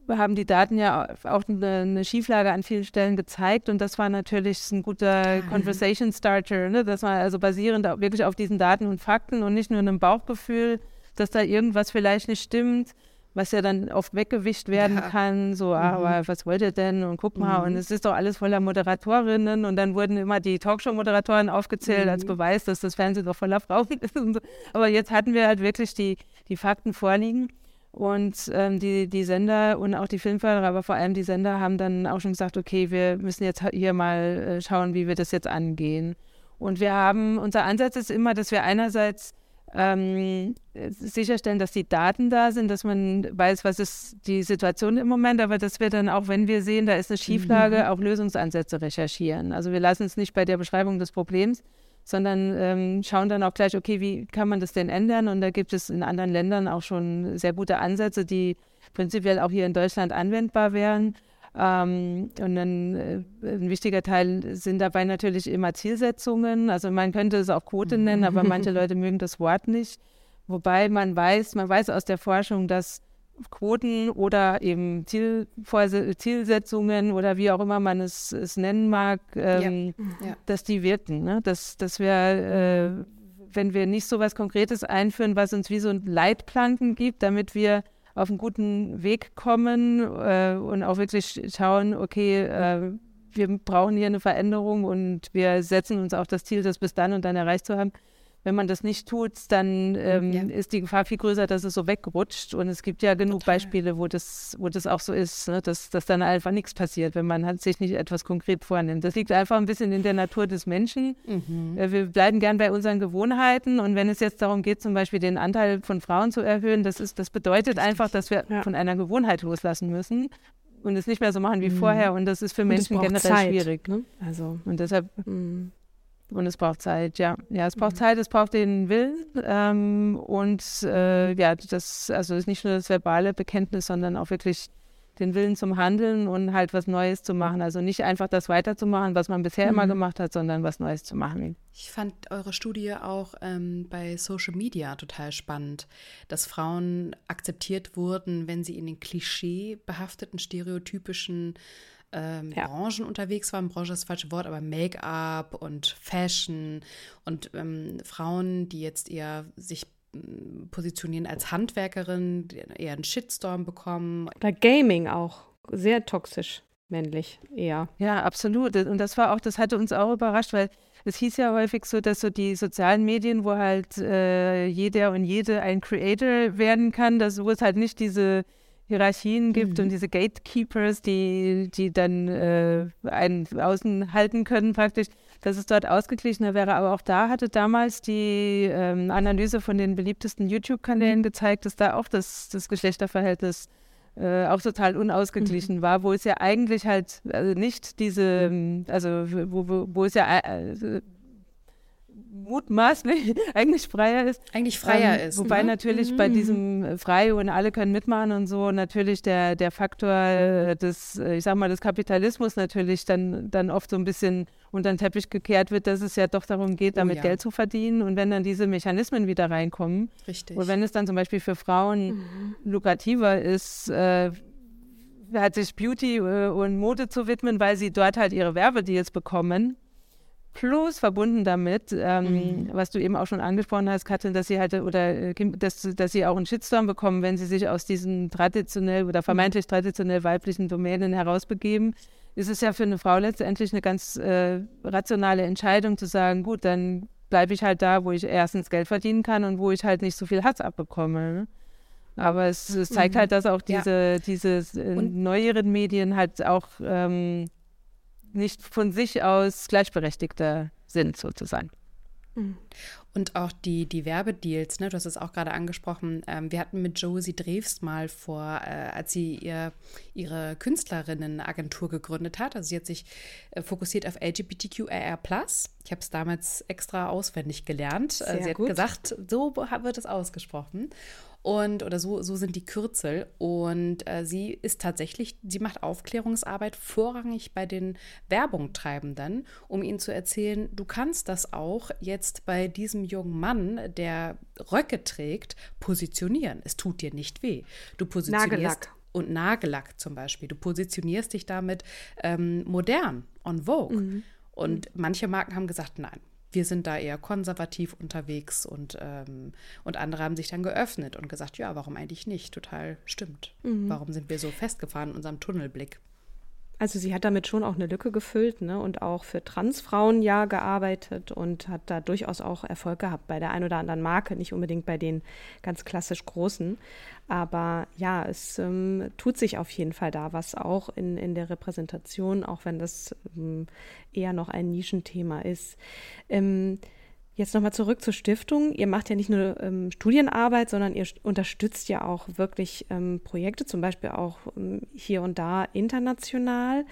haben die Daten ja auch eine, eine, Schieflage an vielen Stellen gezeigt und das war natürlich ein guter Conversation Starter, ne? dass man also basierend wirklich auf diesen Daten und Fakten und nicht nur einem Bauchgefühl, dass da irgendwas vielleicht nicht stimmt, was ja dann oft weggewischt werden ja. kann, so, ah, mhm. aber was wollt ihr denn und guck mal, mhm. und es ist doch alles voller Moderatorinnen und dann wurden immer die Talkshow-Moderatoren aufgezählt mhm. als Beweis, dass das Fernsehen doch voller Frauen ist. So. Aber jetzt hatten wir halt wirklich die, die Fakten vorliegen. Und ähm, die, die Sender und auch die Filmförderer, aber vor allem die Sender haben dann auch schon gesagt, okay, wir müssen jetzt hier mal äh, schauen, wie wir das jetzt angehen. Und wir haben, unser Ansatz ist immer, dass wir einerseits ähm, sicherstellen, dass die Daten da sind, dass man weiß, was ist die Situation im Moment, aber dass wir dann auch, wenn wir sehen, da ist eine Schieflage, mhm. auch Lösungsansätze recherchieren. Also wir lassen es nicht bei der Beschreibung des Problems, sondern ähm, schauen dann auch gleich, okay, wie kann man das denn ändern? Und da gibt es in anderen Ländern auch schon sehr gute Ansätze, die prinzipiell auch hier in Deutschland anwendbar wären. Ähm, und dann, äh, ein wichtiger Teil sind dabei natürlich immer Zielsetzungen. Also man könnte es auch Quote nennen, aber manche Leute mögen das Wort nicht. Wobei man weiß, man weiß aus der Forschung, dass Quoten oder eben Zielsetzungen oder wie auch immer man es, es nennen mag, ähm, ja. Ja. dass die wirken. Ne? Dass, dass wir, äh, wenn wir nicht so was Konkretes einführen, was uns wie so ein Leitplanken gibt, damit wir auf einen guten Weg kommen äh, und auch wirklich schauen, okay, äh, wir brauchen hier eine Veränderung und wir setzen uns auch das Ziel, das bis dann und dann erreicht zu haben, wenn man das nicht tut, dann ähm, ja. ist die Gefahr viel größer, dass es so wegrutscht. Und es gibt ja genug Total. Beispiele, wo das, wo das auch so ist, ne? dass, dass dann einfach nichts passiert, wenn man halt sich nicht etwas konkret vornimmt. Das liegt einfach ein bisschen in der Natur des Menschen. Mhm. Äh, wir bleiben gern bei unseren Gewohnheiten. Und wenn es jetzt darum geht, zum Beispiel den Anteil von Frauen zu erhöhen, das, ist, das bedeutet einfach, dass wir ja. von einer Gewohnheit loslassen müssen und es nicht mehr so machen wie mhm. vorher. Und das ist für Menschen generell Zeit, schwierig. Ne? Also und deshalb mhm. Und es braucht Zeit, ja. Ja, es braucht mhm. Zeit, es braucht den Willen. Ähm, und äh, ja, das, also ist nicht nur das verbale Bekenntnis, sondern auch wirklich den Willen zum Handeln und halt was Neues zu machen. Also nicht einfach das weiterzumachen, was man bisher mhm. immer gemacht hat, sondern was Neues zu machen. Ich fand eure Studie auch ähm, bei Social Media total spannend, dass Frauen akzeptiert wurden, wenn sie in den klischeebehafteten, stereotypischen ähm, ja. Branchen unterwegs waren. Branche ist das falsche Wort, aber Make-up und Fashion und ähm, Frauen, die jetzt eher sich mm, positionieren als Handwerkerin, eher einen Shitstorm bekommen. Oder Gaming auch. Sehr toxisch männlich eher. Ja, absolut. Und das war auch, das hatte uns auch überrascht, weil es hieß ja häufig so, dass so die sozialen Medien, wo halt äh, jeder und jede ein Creator werden kann, dass wo es halt nicht diese Hierarchien gibt mhm. und diese Gatekeepers, die, die dann äh, einen außen halten können praktisch, dass es dort ausgeglichener wäre. Aber auch da hatte damals die ähm, Analyse von den beliebtesten YouTube-Kanälen mhm. gezeigt, dass da auch das, das Geschlechterverhältnis äh, auch total unausgeglichen mhm. war, wo es ja eigentlich halt also nicht diese, mhm. also wo, wo, wo es ja äh, mutmaßlich eigentlich freier ist. Eigentlich freier ähm, ist. Wobei ne? natürlich mhm. bei diesem Frei und alle können mitmachen und so natürlich der, der Faktor äh, des, äh, ich sag mal, des Kapitalismus natürlich dann, dann oft so ein bisschen unter den Teppich gekehrt wird, dass es ja doch darum geht, oh damit oh, ja. Geld zu verdienen. Und wenn dann diese Mechanismen wieder reinkommen, Richtig. und wenn es dann zum Beispiel für Frauen mhm. lukrativer ist, äh, hat sich Beauty äh, und Mode zu widmen, weil sie dort halt ihre Werbedeals bekommen, Plus verbunden damit, ähm, mhm. was du eben auch schon angesprochen hast, Katrin, dass sie halt oder äh, dass, dass sie auch einen Shitstorm bekommen, wenn sie sich aus diesen traditionell oder vermeintlich traditionell weiblichen Domänen herausbegeben, ist es ja für eine Frau letztendlich eine ganz äh, rationale Entscheidung zu sagen, gut, dann bleibe ich halt da, wo ich erstens Geld verdienen kann und wo ich halt nicht so viel Hass abbekomme. Ne? Aber es, es, zeigt mhm. halt, dass auch diese, ja. diese äh, neueren Medien halt auch ähm, nicht von sich aus Gleichberechtigter sind, sozusagen. Mhm. Und auch die, die Werbedeals, ne, du hast es auch gerade angesprochen. Ähm, wir hatten mit Josie Drews mal vor, äh, als sie ihr, ihre Künstlerinnenagentur gegründet hat. Also sie hat sich äh, fokussiert auf LGBTQIR. Ich habe es damals extra auswendig gelernt. Äh, Sehr sie hat gut. gesagt, so wird es ausgesprochen. Und, oder so, so sind die Kürzel. Und äh, sie ist tatsächlich, sie macht Aufklärungsarbeit vorrangig bei den Werbungtreibenden, um ihnen zu erzählen, du kannst das auch jetzt bei diesem jungen Mann, der Röcke trägt, positionieren. Es tut dir nicht weh. Du positionierst. Nagellack. Und Nagellack zum Beispiel. Du positionierst dich damit ähm, modern, on Vogue. Mhm. Und manche Marken haben gesagt, nein, wir sind da eher konservativ unterwegs und, ähm, und andere haben sich dann geöffnet und gesagt, ja, warum eigentlich nicht? Total stimmt. Mhm. Warum sind wir so festgefahren in unserem Tunnelblick? Also sie hat damit schon auch eine Lücke gefüllt ne? und auch für Transfrauen ja gearbeitet und hat da durchaus auch Erfolg gehabt bei der einen oder anderen Marke, nicht unbedingt bei den ganz klassisch großen. Aber ja, es ähm, tut sich auf jeden Fall da was auch in, in der Repräsentation, auch wenn das ähm, eher noch ein Nischenthema ist. Ähm, Jetzt nochmal zurück zur Stiftung. Ihr macht ja nicht nur ähm, Studienarbeit, sondern ihr unterstützt ja auch wirklich ähm, Projekte, zum Beispiel auch ähm, hier und da international.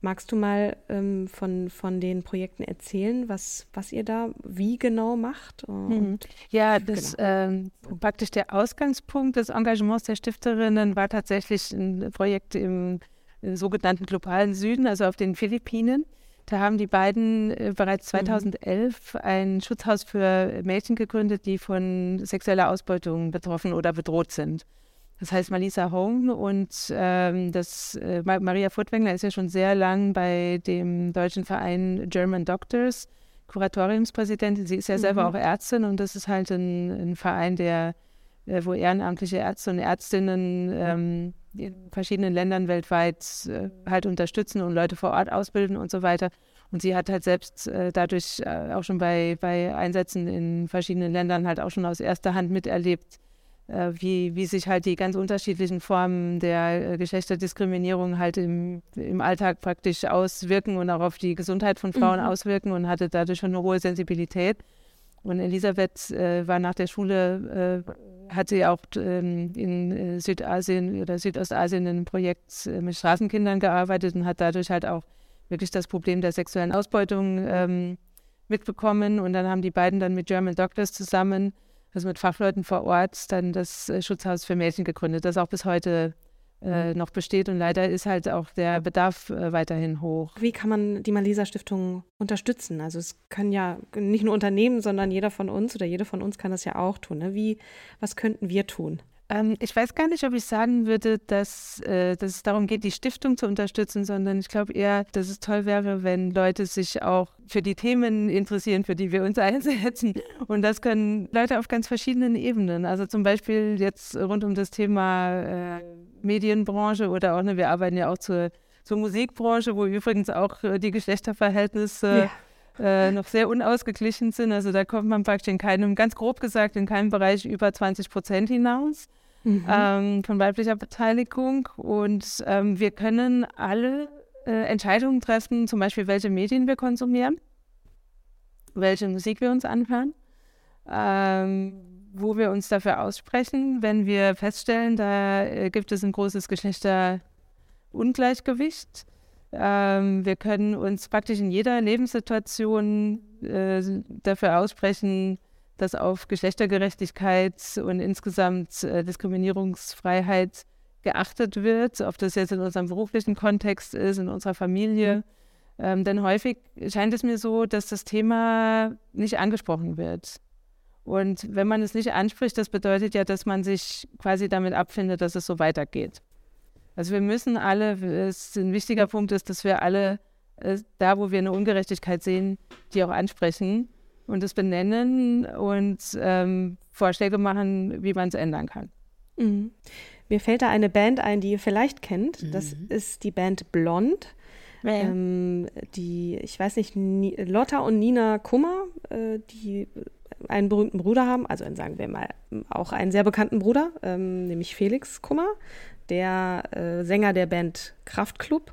Magst du mal ähm, von, von den Projekten erzählen, was, was ihr da wie genau macht? Mhm. Ja, das genau. praktisch der Ausgangspunkt des Engagements der Stifterinnen war tatsächlich ein Projekt im, im sogenannten globalen Süden, also auf den Philippinen. Da haben die beiden äh, bereits 2011 mhm. ein Schutzhaus für Mädchen gegründet, die von sexueller Ausbeutung betroffen oder bedroht sind. Das heißt Malisa Home und ähm, das, äh, Maria Furtwängler ist ja schon sehr lang bei dem deutschen Verein German Doctors, Kuratoriumspräsidentin. Sie ist ja mhm. selber auch Ärztin und das ist halt ein, ein Verein, der, äh, wo ehrenamtliche Ärzte und Ärztinnen ähm, in verschiedenen Ländern weltweit äh, halt unterstützen und Leute vor Ort ausbilden und so weiter. Und sie hat halt selbst äh, dadurch äh, auch schon bei, bei Einsätzen in verschiedenen Ländern halt auch schon aus erster Hand miterlebt, äh, wie, wie sich halt die ganz unterschiedlichen Formen der äh, Geschlechterdiskriminierung halt im, im Alltag praktisch auswirken und auch auf die Gesundheit von Frauen mhm. auswirken und hatte dadurch schon eine hohe Sensibilität. Und Elisabeth äh, war nach der Schule hat sie auch ähm, in äh, Südasien oder Südostasien in einem Projekt äh, mit Straßenkindern gearbeitet und hat dadurch halt auch wirklich das Problem der sexuellen Ausbeutung ähm, mitbekommen. Und dann haben die beiden dann mit German Doctors zusammen, also mit Fachleuten vor Ort, dann das äh, Schutzhaus für Mädchen gegründet, das auch bis heute äh, mhm. noch besteht. Und leider ist halt auch der Bedarf äh, weiterhin hoch. Wie kann man die Malisa Stiftung unterstützen? Also es können ja nicht nur Unternehmen, sondern jeder von uns oder jede von uns kann das ja auch tun. Ne? Wie, was könnten wir tun? Ähm, ich weiß gar nicht, ob ich sagen würde, dass, äh, dass es darum geht, die Stiftung zu unterstützen, sondern ich glaube eher, dass es toll wäre, wenn Leute sich auch für die Themen interessieren, für die wir uns einsetzen. Und das können Leute auf ganz verschiedenen Ebenen. Also zum Beispiel jetzt rund um das Thema äh, Medienbranche oder auch, ne, wir arbeiten ja auch zur, zur Musikbranche, wo übrigens auch äh, die Geschlechterverhältnisse ja äh, noch sehr unausgeglichen sind. Also da kommt man praktisch in keinem, ganz grob gesagt, in keinem Bereich über 20 Prozent hinaus mhm. ähm, von weiblicher Beteiligung. Und ähm, wir können alle äh, Entscheidungen treffen, zum Beispiel welche Medien wir konsumieren, welche Musik wir uns anhören. Ähm, wo wir uns dafür aussprechen, wenn wir feststellen, da äh, gibt es ein großes Geschlechterungleichgewicht. Ähm, wir können uns praktisch in jeder Lebenssituation äh, dafür aussprechen, dass auf Geschlechtergerechtigkeit und insgesamt äh, Diskriminierungsfreiheit geachtet wird, ob das jetzt in unserem beruflichen Kontext ist, in unserer Familie. Mhm. Ähm, denn häufig scheint es mir so, dass das Thema nicht angesprochen wird. Und wenn man es nicht anspricht, das bedeutet ja, dass man sich quasi damit abfindet, dass es so weitergeht. Also wir müssen alle, es ein wichtiger Punkt ist, dass wir alle äh, da, wo wir eine Ungerechtigkeit sehen, die auch ansprechen und es benennen und ähm, Vorschläge machen, wie man es ändern kann. Mhm. Mir fällt da eine Band ein, die ihr vielleicht kennt. Mhm. Das ist die Band Blond. Ja. Ähm, die, ich weiß nicht, Lotta und Nina Kummer, äh, die einen berühmten Bruder haben, also sagen wir mal auch einen sehr bekannten Bruder, ähm, nämlich Felix Kummer, der äh, Sänger der Band Kraftklub.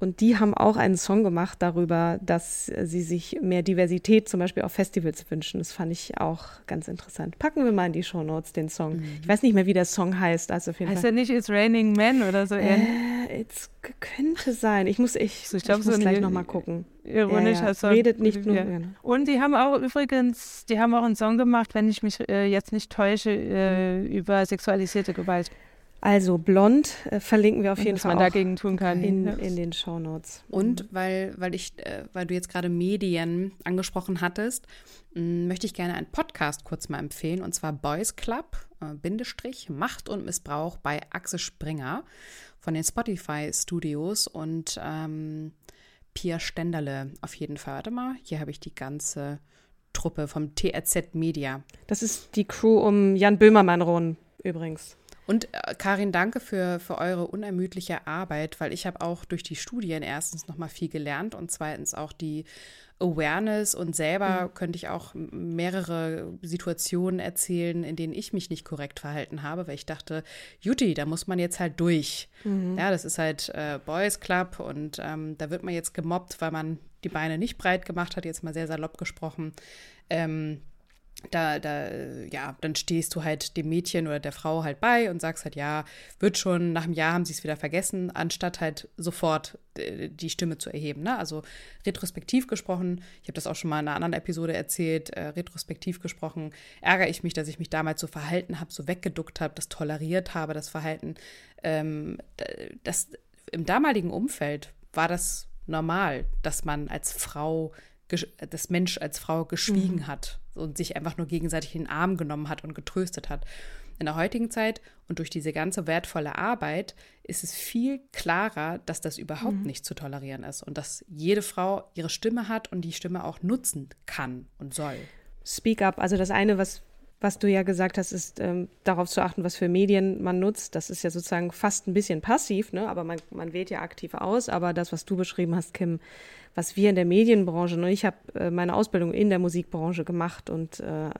Und die haben auch einen Song gemacht darüber, dass sie sich mehr Diversität zum Beispiel auf Festivals wünschen. Das fand ich auch ganz interessant. Packen wir mal in die Show Notes den Song. Mhm. Ich weiß nicht mehr, wie der Song heißt. Also auf jeden heißt Fall. er nicht It's Raining Men oder so? Äh, es könnte sein. Ich muss, ich, ich, glaub, ich muss so gleich nochmal gucken. Ironisch ja, ja. Redet nicht nur. Ja. Und die haben auch übrigens, die haben auch einen Song gemacht, wenn ich mich äh, jetzt nicht täusche, äh, über sexualisierte Gewalt. Also blond äh, verlinken wir auf jeden was Fall man dagegen tun kann in, in den Show Notes. Und weil, weil ich, äh, weil du jetzt gerade Medien angesprochen hattest, mh, möchte ich gerne einen Podcast kurz mal empfehlen und zwar Boys Club äh, Bindestrich Macht und Missbrauch bei Axel Springer von den Spotify Studios und ähm, Pia Stenderle auf jeden Fall. Warte mal, hier habe ich die ganze Truppe vom TRZ Media. Das ist die Crew um Jan Böhmermann rum übrigens. Und äh, Karin, danke für, für eure unermüdliche Arbeit, weil ich habe auch durch die Studien erstens nochmal viel gelernt und zweitens auch die Awareness und selber mhm. könnte ich auch mehrere Situationen erzählen, in denen ich mich nicht korrekt verhalten habe, weil ich dachte, Juti, da muss man jetzt halt durch. Mhm. Ja, das ist halt äh, Boys Club und ähm, da wird man jetzt gemobbt, weil man die Beine nicht breit gemacht hat, jetzt mal sehr salopp gesprochen. Ähm, da, da, ja, dann stehst du halt dem Mädchen oder der Frau halt bei und sagst halt, ja, wird schon, nach einem Jahr haben sie es wieder vergessen, anstatt halt sofort äh, die Stimme zu erheben. Ne? Also retrospektiv gesprochen, ich habe das auch schon mal in einer anderen Episode erzählt, äh, retrospektiv gesprochen, ärgere ich mich, dass ich mich damals so verhalten habe, so weggeduckt habe, das toleriert habe, das Verhalten. Ähm, das, Im damaligen Umfeld war das normal, dass man als Frau das Mensch als Frau geschwiegen mhm. hat und sich einfach nur gegenseitig in den Arm genommen hat und getröstet hat. In der heutigen Zeit und durch diese ganze wertvolle Arbeit ist es viel klarer, dass das überhaupt mhm. nicht zu tolerieren ist und dass jede Frau ihre Stimme hat und die Stimme auch nutzen kann und soll. Speak up. Also das eine, was, was du ja gesagt hast, ist ähm, darauf zu achten, was für Medien man nutzt. Das ist ja sozusagen fast ein bisschen passiv, ne? aber man, man wählt ja aktiv aus. Aber das, was du beschrieben hast, Kim, was wir in der Medienbranche, und ich habe äh, meine Ausbildung in der Musikbranche gemacht und äh,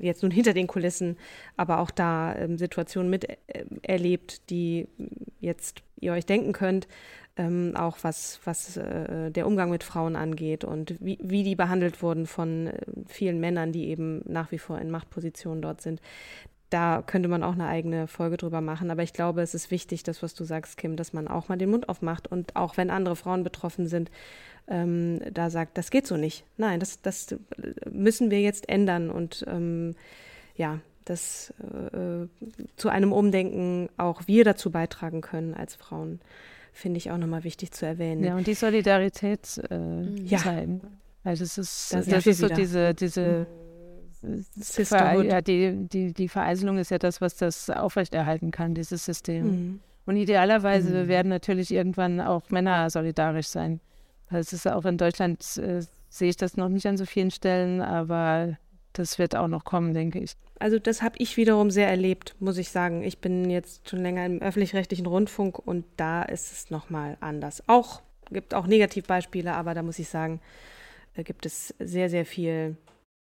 jetzt nun hinter den Kulissen, aber auch da ähm, Situationen miterlebt, äh, die jetzt ihr euch denken könnt, ähm, auch was, was der Umgang mit Frauen angeht und wie, wie die behandelt wurden von vielen Männern, die eben nach wie vor in Machtpositionen dort sind da könnte man auch eine eigene Folge drüber machen. Aber ich glaube, es ist wichtig, das, was du sagst, Kim, dass man auch mal den Mund aufmacht und auch wenn andere Frauen betroffen sind, ähm, da sagt, das geht so nicht. Nein, das, das müssen wir jetzt ändern und ähm, ja, dass äh, zu einem Umdenken auch wir dazu beitragen können als Frauen, finde ich auch nochmal wichtig zu erwähnen. Ja, und die Solidarität äh, ja. zeigen. Also es ist, das, das ist so diese, diese mhm. ja, die, die, die Vereiselung ist ja das, was das aufrechterhalten kann, dieses System. Mhm. Und idealerweise mhm. werden natürlich irgendwann auch Männer solidarisch sein. Es ist auch in Deutschland, äh, sehe ich das noch nicht an so vielen Stellen, aber das wird auch noch kommen, denke ich. Also das habe ich wiederum sehr erlebt, muss ich sagen. Ich bin jetzt schon länger im öffentlich-rechtlichen Rundfunk und da ist es nochmal anders. Auch gibt auch Negativbeispiele, aber da muss ich sagen, äh, gibt es sehr, sehr viel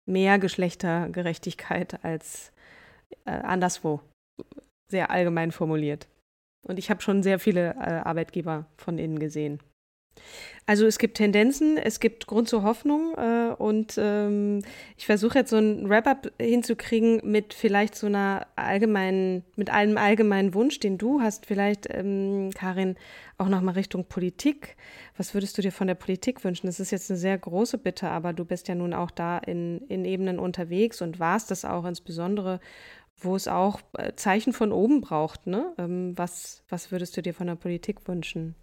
mehr Geschlechtergerechtigkeit als äh, anderswo. Sehr allgemein formuliert. Und ich habe schon sehr viele äh, Arbeitgeber von innen gesehen Also es gibt Tendenzen, es gibt Grund zur Hoffnung äh, und ähm, ich versuche jetzt so ein Wrap-up hinzukriegen mit vielleicht so einer allgemeinen, mit einem allgemeinen Wunsch, den du hast, vielleicht, ähm, Karin, auch nochmal Richtung Politik. Was würdest du dir von der Politik wünschen? Das ist jetzt eine sehr große Bitte, aber du bist ja nun auch da in, in Ebenen unterwegs und warst das auch insbesondere, wo es auch äh, Zeichen von oben braucht. Ne? Ähm, was, was würdest du dir von der Politik wünschen?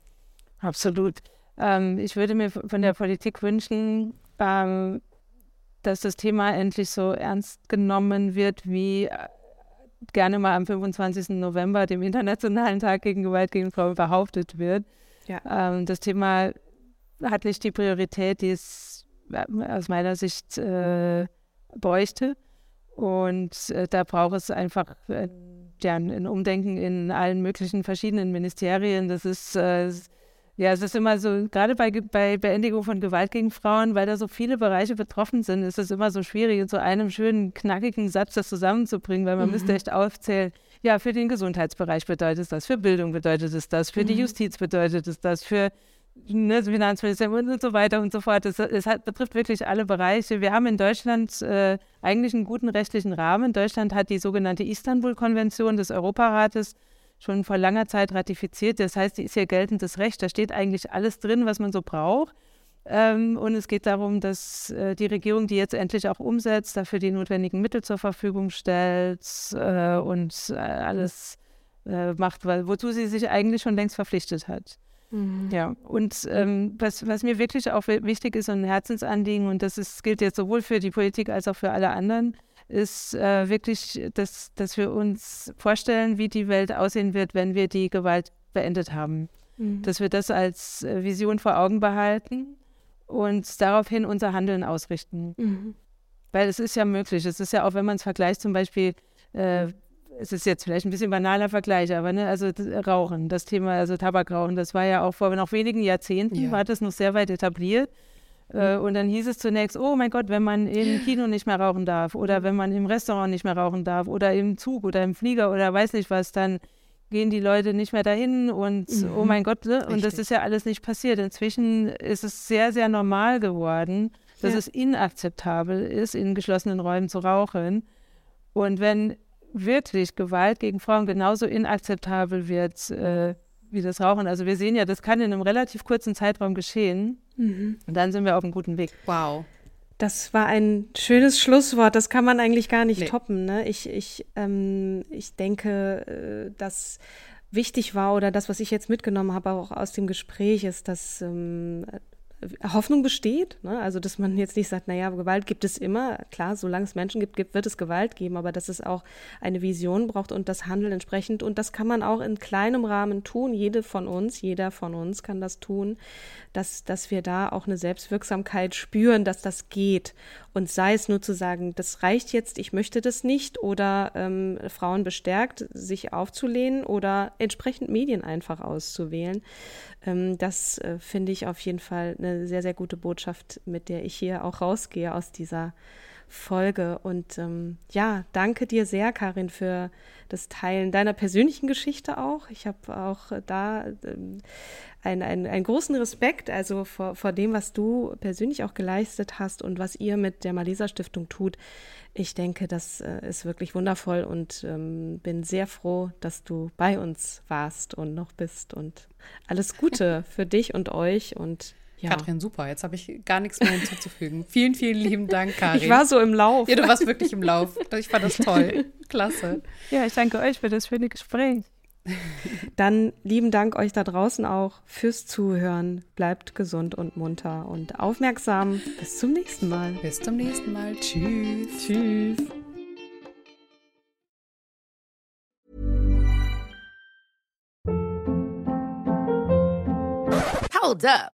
Absolut. Ähm, ich würde mir von der Politik wünschen, ähm, dass das Thema endlich so ernst genommen wird, wie äh, gerne mal am 25. November, dem Internationalen Tag gegen Gewalt gegen Frauen, behauptet wird. Ja. Ähm, das Thema hat nicht die Priorität, die es äh, aus meiner Sicht äh, bräuchte. Und äh, da braucht es einfach äh, ja, ein Umdenken in allen möglichen verschiedenen Ministerien. Das ist äh, ja, es ist immer so, gerade bei, bei Beendigung von Gewalt gegen Frauen, weil da so viele Bereiche betroffen sind, ist es immer so schwierig, in so einem schönen, knackigen Satz das zusammenzubringen, weil man mhm. müsste echt aufzählen, ja, für den Gesundheitsbereich bedeutet es das, für Bildung bedeutet es das, für mhm. die Justiz bedeutet es das, für ne, das Finanzministerium und so weiter und so fort. Es, es hat, betrifft wirklich alle Bereiche. Wir haben in Deutschland äh, eigentlich einen guten rechtlichen Rahmen. Deutschland hat die sogenannte Istanbul-Konvention des Europarates schon vor langer Zeit ratifiziert. Das heißt, die ist ja geltendes Recht. Da steht eigentlich alles drin, was man so braucht. Ähm, und es geht darum, dass äh, die Regierung die jetzt endlich auch umsetzt, dafür die notwendigen Mittel zur Verfügung stellt äh, und äh, alles äh, macht, weil, wozu sie sich eigentlich schon längst verpflichtet hat. Mhm. Ja, und ähm, was, was mir wirklich auch wichtig ist und ein Herzensanliegen, und das ist, gilt jetzt sowohl für die Politik als auch für alle anderen, ist äh, wirklich, dass, dass wir uns vorstellen, wie die Welt aussehen wird, wenn wir die Gewalt beendet haben. Mhm. Dass wir das als äh, Vision vor Augen behalten und daraufhin unser Handeln ausrichten. Mhm. Weil es ist ja möglich. Es ist ja auch, wenn man es vergleicht, zum Beispiel, äh, es ist jetzt vielleicht ein bisschen banaler Vergleich, aber ne, also Rauchen, das Thema, also Tabakrauchen, das war ja auch vor noch wenigen Jahrzehnten, ja. war das noch sehr weit etabliert. Äh, und dann hieß es zunächst, oh mein Gott, wenn man im Kino nicht mehr rauchen darf oder wenn man im Restaurant nicht mehr rauchen darf oder im Zug oder im Flieger oder weiß nicht was, dann gehen die Leute nicht mehr dahin und oh mhm. oh mein Gott, ne? und das ist ja alles nicht passiert. Inzwischen ist es sehr, sehr normal geworden, dass ja. es inakzeptabel ist, in geschlossenen Räumen zu rauchen. Und wenn wirklich Gewalt gegen Frauen genauso inakzeptabel wird äh, wie das Rauchen, also wir sehen ja, das kann in einem relativ kurzen Zeitraum geschehen Mhm. Und dann sind wir auf einem guten Weg. Wow. Das war ein schönes Schlusswort. Das kann man eigentlich gar nicht nee. toppen. Ne? Ich, ich, ähm, ich denke, äh, dass wichtig war oder das, was ich jetzt mitgenommen habe, auch aus dem Gespräch, ist, dass ähm, Hoffnung besteht. Ne? Also, dass man jetzt nicht sagt, naja, Gewalt gibt es immer. Klar, solange es Menschen gibt, gibt, wird es Gewalt geben, aber dass es auch eine Vision braucht und das Handeln entsprechend. Und das kann man auch in kleinem Rahmen tun. Jede von uns, jeder von uns kann das tun, dass, dass wir da auch eine Selbstwirksamkeit spüren, dass das geht. Und sei es nur zu sagen, das reicht jetzt, ich möchte das nicht, oder ähm, Frauen bestärkt, sich aufzulehnen oder entsprechend Medien einfach auszuwählen. Ähm, das äh, finde ich auf jeden Fall eine sehr, sehr gute Botschaft, mit der ich hier auch rausgehe aus dieser Folge. Und ähm, ja, danke dir sehr, Karin, für das Teilen deiner persönlichen Geschichte auch. Ich habe auch da ähm, einen, einen, einen großen Respekt, also vor, vor dem, was du persönlich auch geleistet hast und was ihr mit der Malisa Stiftung tut. Ich denke, das äh, ist wirklich wundervoll und ähm, bin sehr froh, dass du bei uns warst und noch bist. Und alles Gute für dich und euch und ja. Katrin, super. Jetzt habe ich gar nichts mehr hinzuzufügen. vielen, vielen lieben Dank, Karin. Ich war so im Lauf. Ja, du warst wirklich im Lauf. Ich fand das toll. Klasse. Ja, ich danke euch für das schöne Gespräch. Dann lieben Dank euch da draußen auch fürs Zuhören. Bleibt gesund und munter und aufmerksam. Bis zum nächsten Mal. Bis zum nächsten Mal. Tschüss. Tschüss. Hold up.